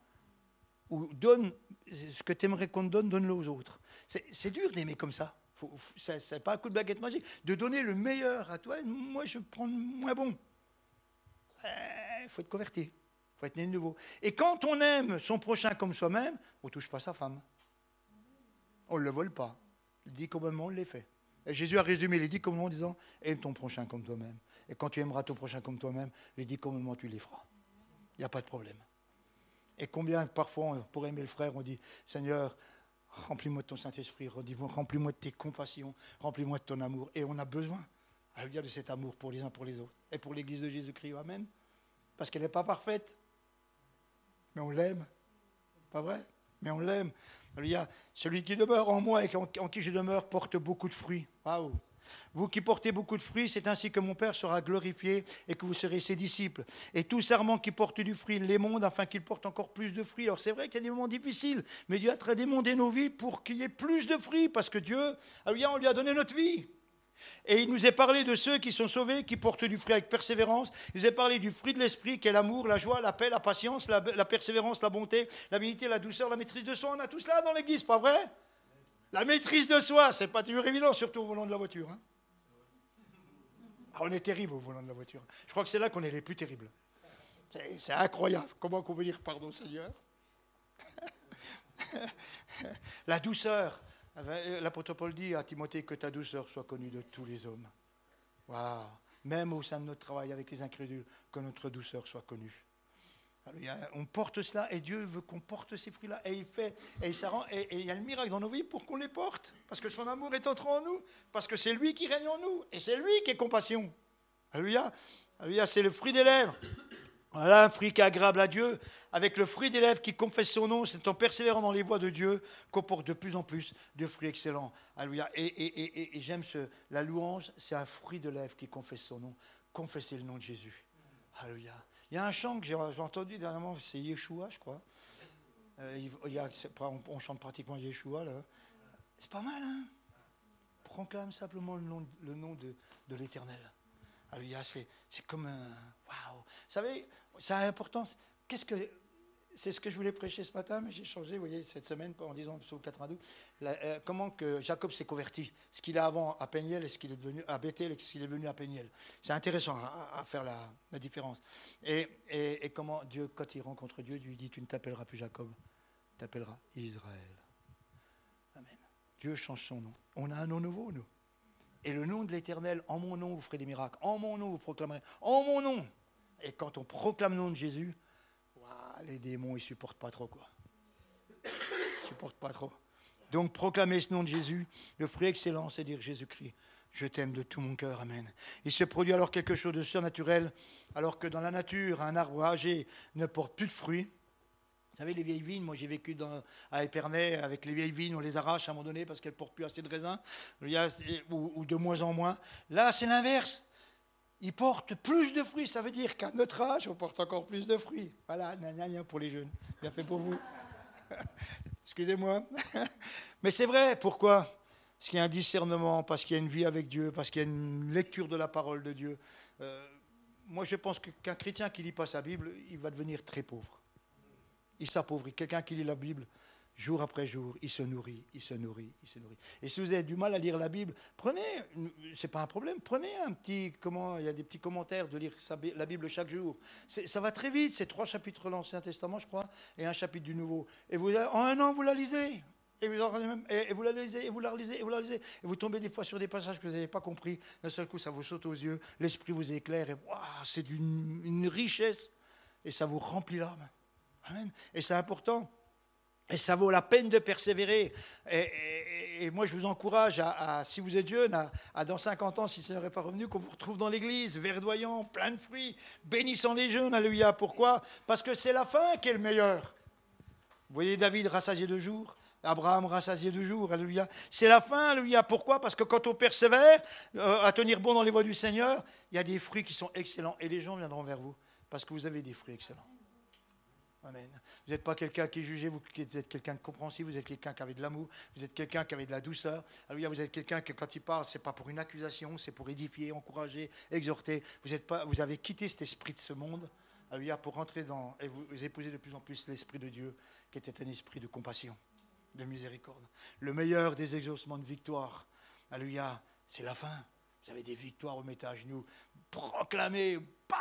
Ou donne ce que tu aimerais qu'on te donne, donne-le aux autres. C'est dur d'aimer comme ça. Ce n'est pas un coup de baguette magique. De donner le meilleur à toi, moi je prends le moins bon. Il eh, faut être converti. Il faut être né de nouveau. Et quand on aime son prochain comme soi-même, on ne touche pas sa femme. On ne le vole pas. Le dit commandement, on les fait. Jésus a résumé les dix commandements en disant Aime ton prochain comme toi-même. Et quand tu aimeras ton prochain comme toi-même, les dix commandements, tu les feras. Il n'y a pas de problème. Et combien parfois, pour aimer le frère, on dit Seigneur, remplis-moi de ton Saint-Esprit, remplis-moi de tes compassions, remplis-moi de ton amour. Et on a besoin, à dire, de cet amour pour les uns pour les autres. Et pour l'Église de Jésus-Christ, Amen. Parce qu'elle n'est pas parfaite, mais on l'aime. Pas vrai? Mais on l'aime. Celui qui demeure en moi et en, qui je demeure porte beaucoup de fruits. Waouh vous qui portez beaucoup de fruits, c'est ainsi que mon Père sera glorifié et que vous serez ses disciples. Et tout serment qui porte du fruit les mondes afin qu'il porte encore plus de fruits. Alors c'est vrai qu'il y a des moments difficiles, mais Dieu a très démondé nos vies pour qu'il y ait plus de fruits, parce que Dieu, on lui a donné notre vie. Et il nous est parlé de ceux qui sont sauvés, qui portent du fruit avec persévérance. Il nous est parlé du fruit de l'esprit, qui est l'amour, la joie, la paix, la patience, la, la persévérance, la bonté, l'habilité, la douceur, la maîtrise de soi. On a tout cela dans l'Église, pas vrai? La maîtrise de soi, c'est pas toujours évident, surtout au volant de la voiture. Hein ah, on est terrible au volant de la voiture. Je crois que c'est là qu'on est les plus terribles. C'est incroyable. Comment qu'on veut dire pardon Seigneur? (laughs) La douceur. L'apôtre Paul dit à Timothée que ta douceur soit connue de tous les hommes. Waouh Même au sein de notre travail avec les incrédules, que notre douceur soit connue. On porte cela et Dieu veut qu'on porte ces fruits-là. Et il fait, et il, et, il y a le miracle dans nos vies pour qu'on les porte. Parce que son amour est entré en nous. Parce que c'est lui qui règne en nous. Et c'est lui qui est compassion. Alléluia. Alléluia, c'est le fruit des lèvres. Voilà un fruit qui est agréable à Dieu. Avec le fruit des lèvres qui confesse son nom, c'est en persévérant dans les voies de Dieu qu'on porte de plus en plus de fruits excellents. Alléluia. Et, et j'aime ce, la louange, c'est un fruit de lèvres qui confesse son nom. Confessez le nom de Jésus. Alléluia. Il y a un chant que j'ai entendu dernièrement, c'est Yeshua, je crois. Euh, on, chante pratiquement Yeshua, là. C'est pas mal, hein Proclame simplement le nom, le nom de, de l'Éternel. Alléluia, c'est comme un... Waouh Vous savez, ça a importance. Qu'est-ce que c'est ce que je voulais prêcher ce matin, mais j'ai changé, vous voyez, cette semaine, en disant sur 92, euh, comment que Jacob s'est converti. Ce qu'il a avant à Péniel et ce qu'il est devenu à Bethel et ce qu'il est devenu à Péniel. C'est intéressant à, faire la, différence. Et, et, comment Dieu, quand il rencontre Dieu, lui dit Tu ne t'appelleras plus Jacob, tu t'appelleras Israël. Amen. Dieu change son nom. On a un nom nouveau, nous. Et le nom de l'Éternel, en mon nom, vous ferez des miracles. En mon nom, vous proclamerez. En mon nom. Et quand on proclame le nom de Jésus, les démons, ils supportent pas trop, quoi. Ils supportent pas trop. Donc, proclamer ce nom de Jésus, le fruit excellent, c'est dire Jésus-Christ, je t'aime de tout mon cœur, Amen. Il se produit alors quelque chose de surnaturel, alors que dans la nature, un arbre âgé ne porte plus de fruits. Vous savez, les vieilles vignes, moi j'ai vécu à Épernay avec les vieilles vignes, on les arrache à un moment donné parce qu'elles ne portent plus assez de raisins, ou de moins en moins. Là, c'est l'inverse ils portent plus de fruits. Ça veut dire qu'à notre âge, on porte encore plus de fruits. Voilà, gna, pour les jeunes. Bien fait pour vous. (laughs) Excusez-moi. (laughs) Mais c'est vrai, pourquoi? Parce qu'il y a un discernement, parce qu'il y a une vie avec Dieu, parce qu'il y a une lecture de la parole de Dieu. Euh, moi, je pense qu'un chrétien qui lit pas sa Bible, il va devenir très pauvre. Il s'appauvrit. Quelqu'un qui lit la Bible, jour après jour, il se nourrit, il se nourrit, il se nourrit. Et si vous avez du mal à lire la Bible, prenez, c'est pas un problème, prenez un petit, comment, il y a des petits commentaires de lire la Bible chaque jour. Ça va très vite, c'est trois chapitres de l'Ancien Testament, je crois, et un chapitre du Nouveau. Et vous, en un an, vous la lisez. Et vous, et vous la lisez, et vous la relisez, et vous la lisez. Et vous tombez des fois sur des passages que vous n'avez pas compris. D'un seul coup, ça vous saute aux yeux, l'esprit vous éclaire, et c'est d'une richesse, et ça vous remplit l'âme. Amen. Et c'est important. Et ça vaut la peine de persévérer. Et, moi, je vous encourage, à, si vous êtes jeune, à, dans 50 ans, si ça n'est pas revenu, qu'on vous retrouve dans l'église, verdoyant, plein de fruits, bénissant les jeunes. Alléluia. Pourquoi? Parce que c'est la fin qui est le meilleur. Vous voyez David rassasié de jour Abraham rassasié de jour, alléluia. C'est la fin, alléluia. Pourquoi? Parce que quand on persévère euh, à tenir bon dans les voies du Seigneur, il y a des fruits qui sont excellents et les gens viendront vers vous parce que vous avez des fruits excellents. Amen. Vous n'êtes pas quelqu'un qui est jugé, vous êtes quelqu'un de compréhensif, vous êtes quelqu'un qui avait de l'amour, vous êtes quelqu'un qui avait de la douceur. Alléluia, vous êtes quelqu'un qui, quand il parle, ce n'est pas pour une accusation, c'est pour édifier, encourager, exhorter. Vous, êtes pas, vous avez quitté cet esprit de ce monde, alléluia, pour rentrer dans, et vous, vous de plus en plus l'esprit de Dieu, qui était un esprit de compassion, de miséricorde. Le meilleur des exaucements de victoire, alléluia, c'est la fin. Vous avez des victoires au mettre à genoux, proclamez, bah,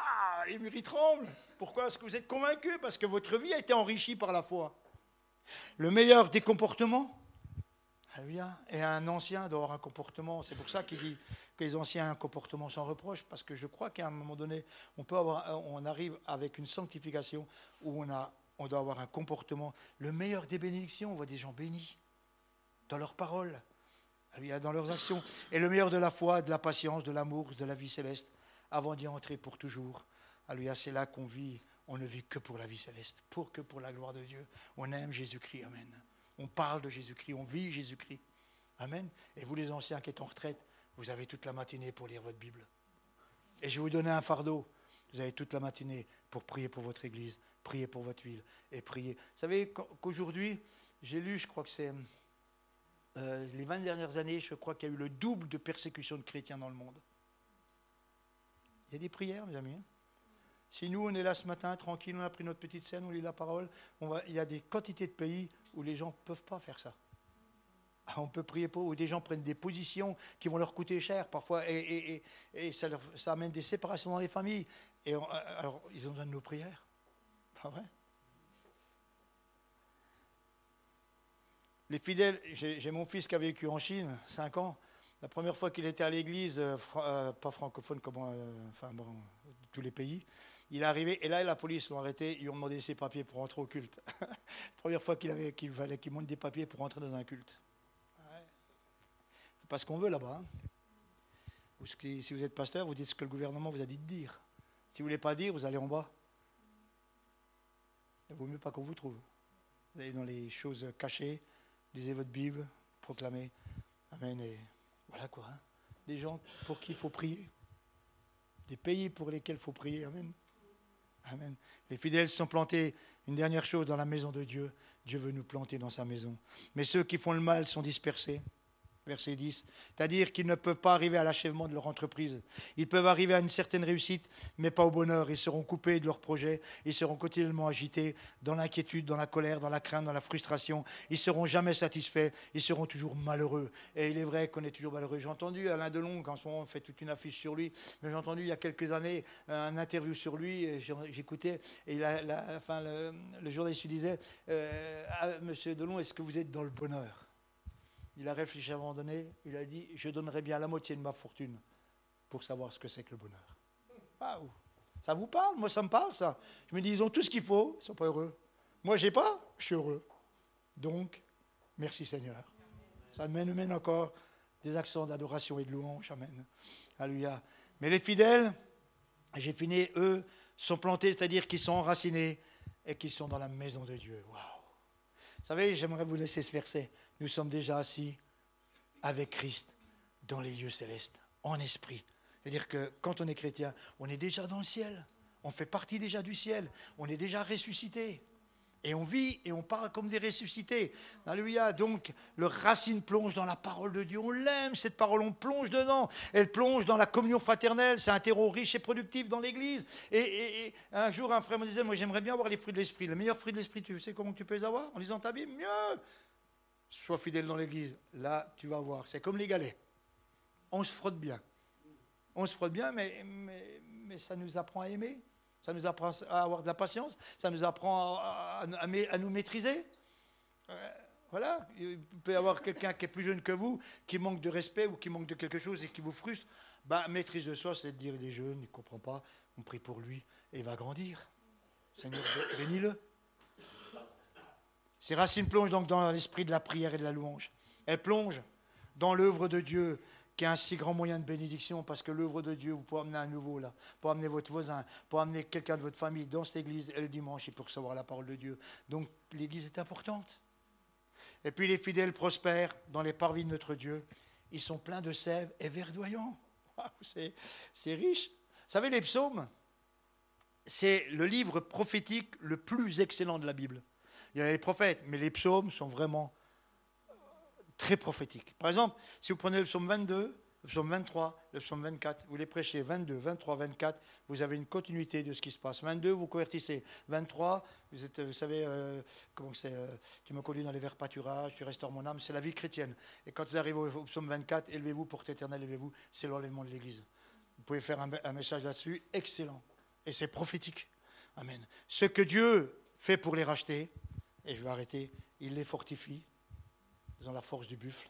les murs tremblent. Pourquoi est-ce que vous êtes convaincu Parce que votre vie a été enrichie par la foi. Le meilleur des comportements. Et un ancien doit avoir un comportement. C'est pour ça qu'il dit que les anciens ont un comportement sans reproche, parce que je crois qu'à un moment donné, on, peut avoir, on arrive avec une sanctification où on, a, on doit avoir un comportement. Le meilleur des bénédictions, on voit des gens bénis dans leurs paroles, dans leurs actions. Et le meilleur de la foi, de la patience, de l'amour, de la vie céleste, avant d'y entrer pour toujours. Alléluia, c'est là qu'on vit. On ne vit que pour la vie céleste, pour que pour la gloire de Dieu. On aime Jésus-Christ. Amen. On parle de Jésus-Christ, on vit Jésus-Christ. Amen. Et vous, les anciens qui êtes en retraite, vous avez toute la matinée pour lire votre Bible. Et je vais vous donner un fardeau. Vous avez toute la matinée pour prier pour votre église, prier pour votre ville et prier. Vous savez qu'aujourd'hui, j'ai lu, je crois que c'est euh, les 20 dernières années, je crois qu'il y a eu le double de persécution de chrétiens dans le monde. Il y a des prières, mes amis. Hein. si nous, on est là ce matin, tranquille, on a pris notre petite scène, on lit la parole, il y a des quantités de pays où les gens ne peuvent pas faire ça. Ah, on peut prier pour, où des gens prennent des positions qui vont leur coûter cher parfois, et, ça, amène des séparations dans les familles. Et alors, ils ont besoin de nos prières. Pas vrai? Les fidèles, j'ai mon fils qui a vécu en Chine, 5 ans. La première fois qu'il était à l'église, euh, euh, pas francophone comme euh, enfin bon, tous les pays, il est arrivé et là la police l'ont arrêté, ils lui ont demandé ses papiers pour rentrer au culte. (laughs) la première fois qu'il fallait qu'il monte des papiers pour rentrer dans un culte. Pas ce qu'on veut là-bas. Hein. Si vous êtes pasteur, vous dites ce que le gouvernement vous a dit de dire. Si vous ne voulez pas dire, vous allez en bas. Il vaut mieux pas qu'on vous trouve. Vous allez dans les choses cachées, lisez votre Bible, proclamez. Amen. Et voilà quoi. Hein. Des gens pour qui il faut prier. Des pays pour lesquels il faut prier. Amen. Amen. Les fidèles sont plantés. Une dernière chose, dans la maison de Dieu, Dieu veut nous planter dans sa maison. Mais ceux qui font le mal sont dispersés verset 10. C'est-à-dire qu'ils ne peuvent pas arriver à l'achèvement de leur entreprise. Ils peuvent arriver à une certaine réussite, mais pas au bonheur. Ils seront coupés de leur projet. Ils seront continuellement agités dans l'inquiétude, dans la colère, dans la crainte, dans la frustration. Ils seront jamais satisfaits. Ils seront toujours malheureux. Et il est vrai qu'on est toujours malheureux. J'ai entendu Alain Delon, en ce moment, on fait toute une affiche sur lui. Mais j'ai entendu il y a quelques années un interview sur lui. J'écoutais. Et le, journaliste lui disait euh, ah, Monsieur Delon, est-ce que vous êtes dans le bonheur? Il a réfléchi à un moment donné, il a dit, je donnerais bien la moitié de ma fortune pour savoir ce que c'est que le bonheur. Waouh Ça vous parle? Moi, ça me parle, ça. Je me dis, ils ont tout ce qu'il faut, ils ne sont pas heureux. Moi, j'ai pas, je suis heureux. Donc, merci Seigneur. Ça mène, mène encore des accents d'adoration et de louange. Amen. Alléluia. Mais les fidèles, j'ai fini, eux, sont plantés, c'est-à-dire qu'ils sont enracinés et qui sont dans la maison de Dieu. Savez, j'aimerais vous laisser ce verset nous sommes déjà assis avec Christ dans les lieux célestes, en esprit. C'est-à-dire que quand on est chrétien, on est déjà dans le ciel. On fait partie déjà du ciel. On est déjà ressuscité. Et on vit et on parle comme des ressuscités. Alléluia. Donc, le racine plonge dans la parole de Dieu. On l'aime, cette parole, on plonge dedans. Elle plonge dans la communion fraternelle. C'est un terreau riche et productif dans l'Église. Et, un jour, un frère me disait Moi, j'aimerais bien avoir les fruits de l'esprit. Le meilleur fruit de l'esprit, tu sais comment tu peux les avoir En lisant ta Bible? Mieux sois fidèle dans l'église. Là, tu vas voir. C'est comme les galets. On se frotte bien. On se frotte bien, mais, mais, ça nous apprend à aimer. Ça nous apprend à avoir de la patience. Ça nous apprend à, nous maîtriser. Euh, voilà. Il peut y avoir quelqu'un qui est plus jeune que vous, qui manque de respect ou qui manque de quelque chose et qui vous frustre. Ben, maîtrise de soi, c'est de dire il est jeune, il ne comprend pas. On prie pour lui et il va grandir. Seigneur, bénis-le. Ces racines plongent donc dans l'esprit de la prière et de la louange. Elles plongent dans l'œuvre de Dieu, qui est un si grand moyen de bénédiction, parce que l'œuvre de Dieu, vous pouvez amener un nouveau là, pour amener votre voisin, pour amener quelqu'un de votre famille dans cette église, le dimanche, et pour recevoir la parole de Dieu. Donc l'église est importante. Et puis les fidèles prospèrent dans les parvis de notre Dieu. Ils sont pleins de sève et verdoyants. (laughs) C'est riche. Vous savez, les psaumes, c'est le livre prophétique le plus excellent de la Bible. Il y a les prophètes, mais les psaumes sont vraiment très prophétiques. Par exemple, si vous prenez le psaume 22, le psaume 23, le psaume 24, vous les prêchez 22, 23, 24, vous avez une continuité de ce qui se passe. 22, vous convertissez. 23, vous, êtes, vous savez, euh, comment c'est, euh, tu me conduis dans les verts pâturages, tu restaures mon âme, c'est la vie chrétienne. Et quand vous arrivez au, psaume 24, élevez-vous pour éternel, élevez-vous, c'est l'enlèvement de l'Église. Vous pouvez faire un message là-dessus, excellent. Et c'est prophétique. Amen. Ce que Dieu fait pour les racheter, et je vais arrêter, il les fortifie Ils ont la force du buffle.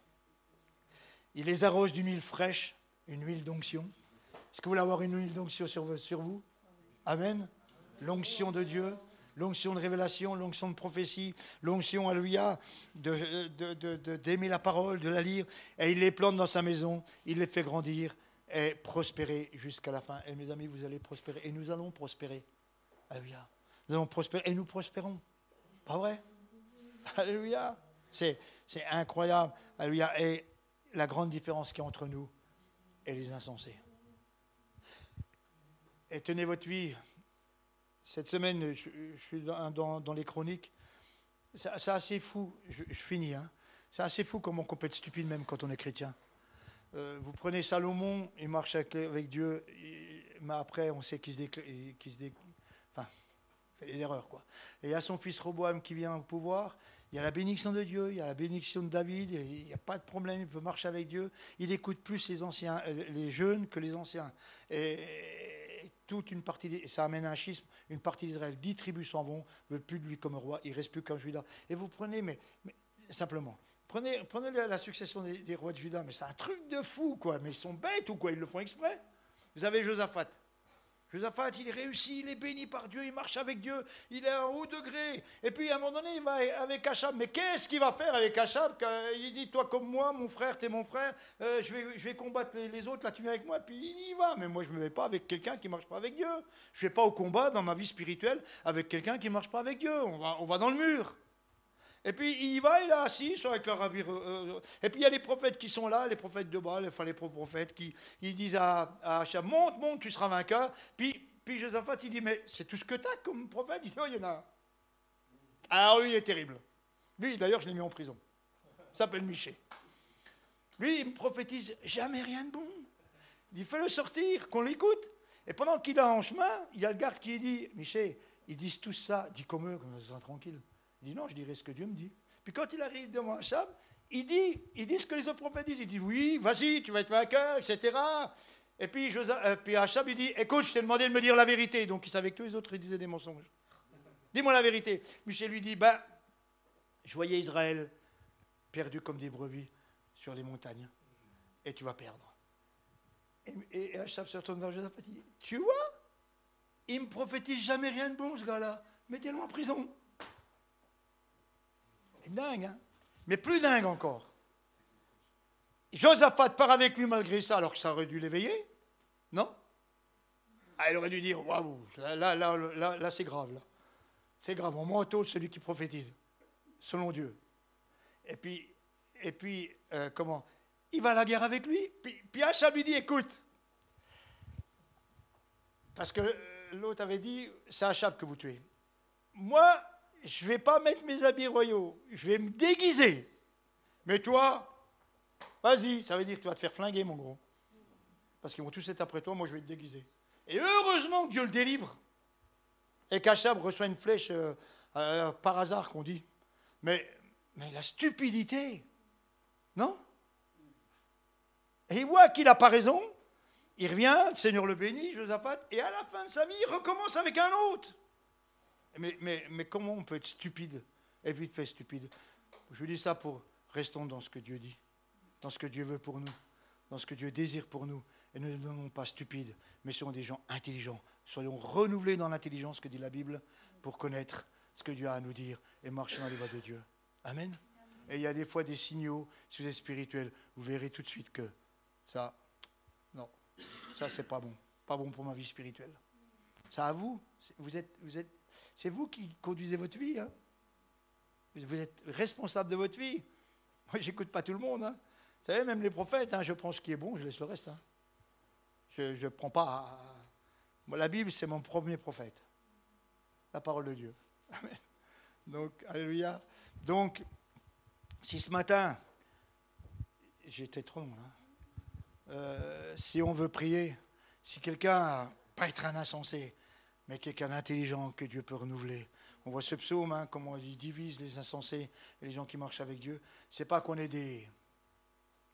Il les arrose d'une huile fraîche, une huile d'onction. Est-ce que vous voulez avoir une huile d'onction sur, vous? Amen. L'onction de Dieu, l'onction de révélation, l'onction de prophétie, l'onction, alléluia, d'aimer de, de, la parole, de la lire. Et il les plante dans sa maison, il les fait grandir et prospérer jusqu'à la fin. Et mes amis, vous allez prospérer. Et nous allons prospérer. Alléluia. Nous allons prospérer et nous prospérons. Pas vrai? Alléluia. C'est incroyable. Et la grande différence qu'il y a entre nous et les insensés. Et tenez votre vie. Cette semaine, je, suis dans, les chroniques. C'est assez fou. Je, finis. Hein. C'est assez fou comment on peut être stupide même quand on est chrétien. Euh, vous prenez Salomon, il marche avec, Dieu, mais après, on sait qu'il se, se enfin, fait des erreurs. Quoi. Et il y a son fils Roboam qui vient au pouvoir. Il y a la bénédiction de Dieu, il y a la bénédiction de David, il n'y a pas de problème, il peut marcher avec Dieu. Il écoute plus les euh, jeunes que les anciens. Et, toute une partie, ça amène un schisme, une partie d'Israël, dix tribus s'en vont, ne veulent plus de lui comme roi, il ne reste plus qu'un Judas. Et vous prenez, mais, simplement, prenez, prenez la, succession des, des, rois de Judas, mais c'est un truc de fou, quoi. Mais ils sont bêtes ou quoi? Ils le font exprès. Vous avez Josaphat. Josaphat, il réussit, il est béni par Dieu, il marche avec Dieu, il est en haut degré. Et puis à un moment donné, il va avec Achab. Mais qu'est-ce qu'il va faire avec Achab Il dit Toi comme moi, mon frère, tu es mon frère, euh, je, vais, je vais combattre les, autres, là tu viens avec moi. Puis il y va. Mais moi, je ne me mets pas avec quelqu'un qui ne marche pas avec Dieu. Je ne vais pas au combat dans ma vie spirituelle avec quelqu'un qui ne marche pas avec Dieu. On va, on va dans le mur. Et puis il y va, il est assis avec rabbi. Euh, euh, et puis il y a les prophètes qui sont là, les prophètes de Baal, enfin les prophètes qui ils disent à, à Achab Monte, monte, tu seras vainqueur. Puis, puis Josaphat, il dit Mais c'est tout ce que tu as comme prophète? Il dit Oh, il y en a un. Alors lui, il est terrible. Lui, d'ailleurs, je l'ai mis en prison. Il s'appelle Miché. Lui, il me prophétise jamais rien de bon. Il dit Fais-le sortir, qu'on l'écoute. Et pendant qu'il est en chemin, il y a le garde qui dit Miché, ils disent tout ça, dis comme eux, comme ça, tranquille. Il dit non, je dirai ce que Dieu me dit. Puis quand il arrive devant Achab, il dit, il dit ce que les autres prophètes disent. Il dit oui, vas-y, tu vas être vainqueur, etc. Et puis, euh, puis Achab, il dit écoute, je t'ai demandé de me dire la vérité. Donc il savait que tous les autres, disaient des mensonges. Dis-moi la vérité. Michel lui dit ben, je voyais Israël perdu comme des brebis sur les montagnes. Et tu vas perdre. Et, Achab se retourne vers Josaphat et dit Tu vois? Il me prophétise jamais rien de bon, ce gars-là. Mettez-le en prison dingue, hein mais plus dingue encore. Josaphat part avec lui malgré ça, alors que ça aurait dû l'éveiller, non? Ah, Il aurait dû dire Waouh, là, là, là, là, c'est grave, là. C'est grave, on manteau celui qui prophétise, selon Dieu. Et puis, et puis euh, comment? Il va à la guerre avec lui. Puis, puis Achab lui dit Écoute, parce que l'autre avait dit C'est Achab que vous tuez. Moi, je ne vais pas mettre mes habits royaux, je vais me déguiser. Mais toi, vas-y, ça veut dire que tu vas te faire flinguer, mon gros. Parce qu'ils vont tous être après toi, moi je vais te déguiser. Et heureusement que Dieu le délivre. Et qu'Achab reçoit une flèche euh, euh, par hasard, qu'on dit. Mais, la stupidité, non? Et il voit qu'il n'a pas raison. Il revient, le Seigneur le bénit, Josaphat, et à la fin de sa vie, il recommence avec un autre. Mais, comment on peut être stupide et vite fait stupide Je dis ça pour restons dans ce que Dieu dit, dans ce que Dieu veut pour nous, dans ce que Dieu désire pour nous. Et ne devenons pas stupides, mais soyons des gens intelligents. Soyons renouvelés dans l'intelligence que dit la Bible pour connaître ce que Dieu a à nous dire et marcher dans les voies de Dieu. Amen. Et il y a des fois des signaux, si vous êtes spirituel, vous verrez tout de suite que ça, non, ça c'est pas bon, pas bon pour ma vie spirituelle. Ça à vous, vous êtes, vous êtes c'est vous qui conduisez votre vie. Hein. Vous êtes responsable de votre vie. Moi, j'écoute pas tout le monde. Hein. Vous savez, même les prophètes, hein, je prends ce qui est bon, je laisse le reste. Je ne prends pas. Moi, la Bible, c'est mon premier prophète. La parole de Dieu. (laughs) Amen. Donc, Alléluia. Donc, si ce matin, j'étais trop long, euh, si on veut prier, si quelqu'un, pas être un insensé, mais quelqu'un d'intelligent que Dieu peut renouveler. On voit ce psaume, hein, comment il divise les insensés et les gens qui marchent avec Dieu. C'est pas qu'on est des,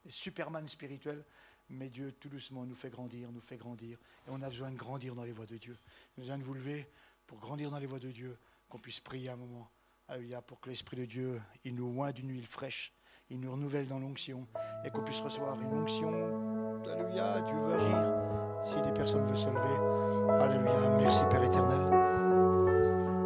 des superman spirituels, mais Dieu, tout doucement, nous fait grandir, nous fait grandir. Et on a besoin de grandir dans les voies de Dieu. On a besoin de vous lever pour grandir dans les voies de Dieu, qu'on puisse prier un moment. Alléluia, pour que l'Esprit de Dieu, il nous oint d'une huile fraîche, il nous renouvelle dans l'onction et qu'on puisse recevoir une onction. Alléluia, Dieu veut agir. Si des personnes veulent se lever, Alléluia, merci Père éternel.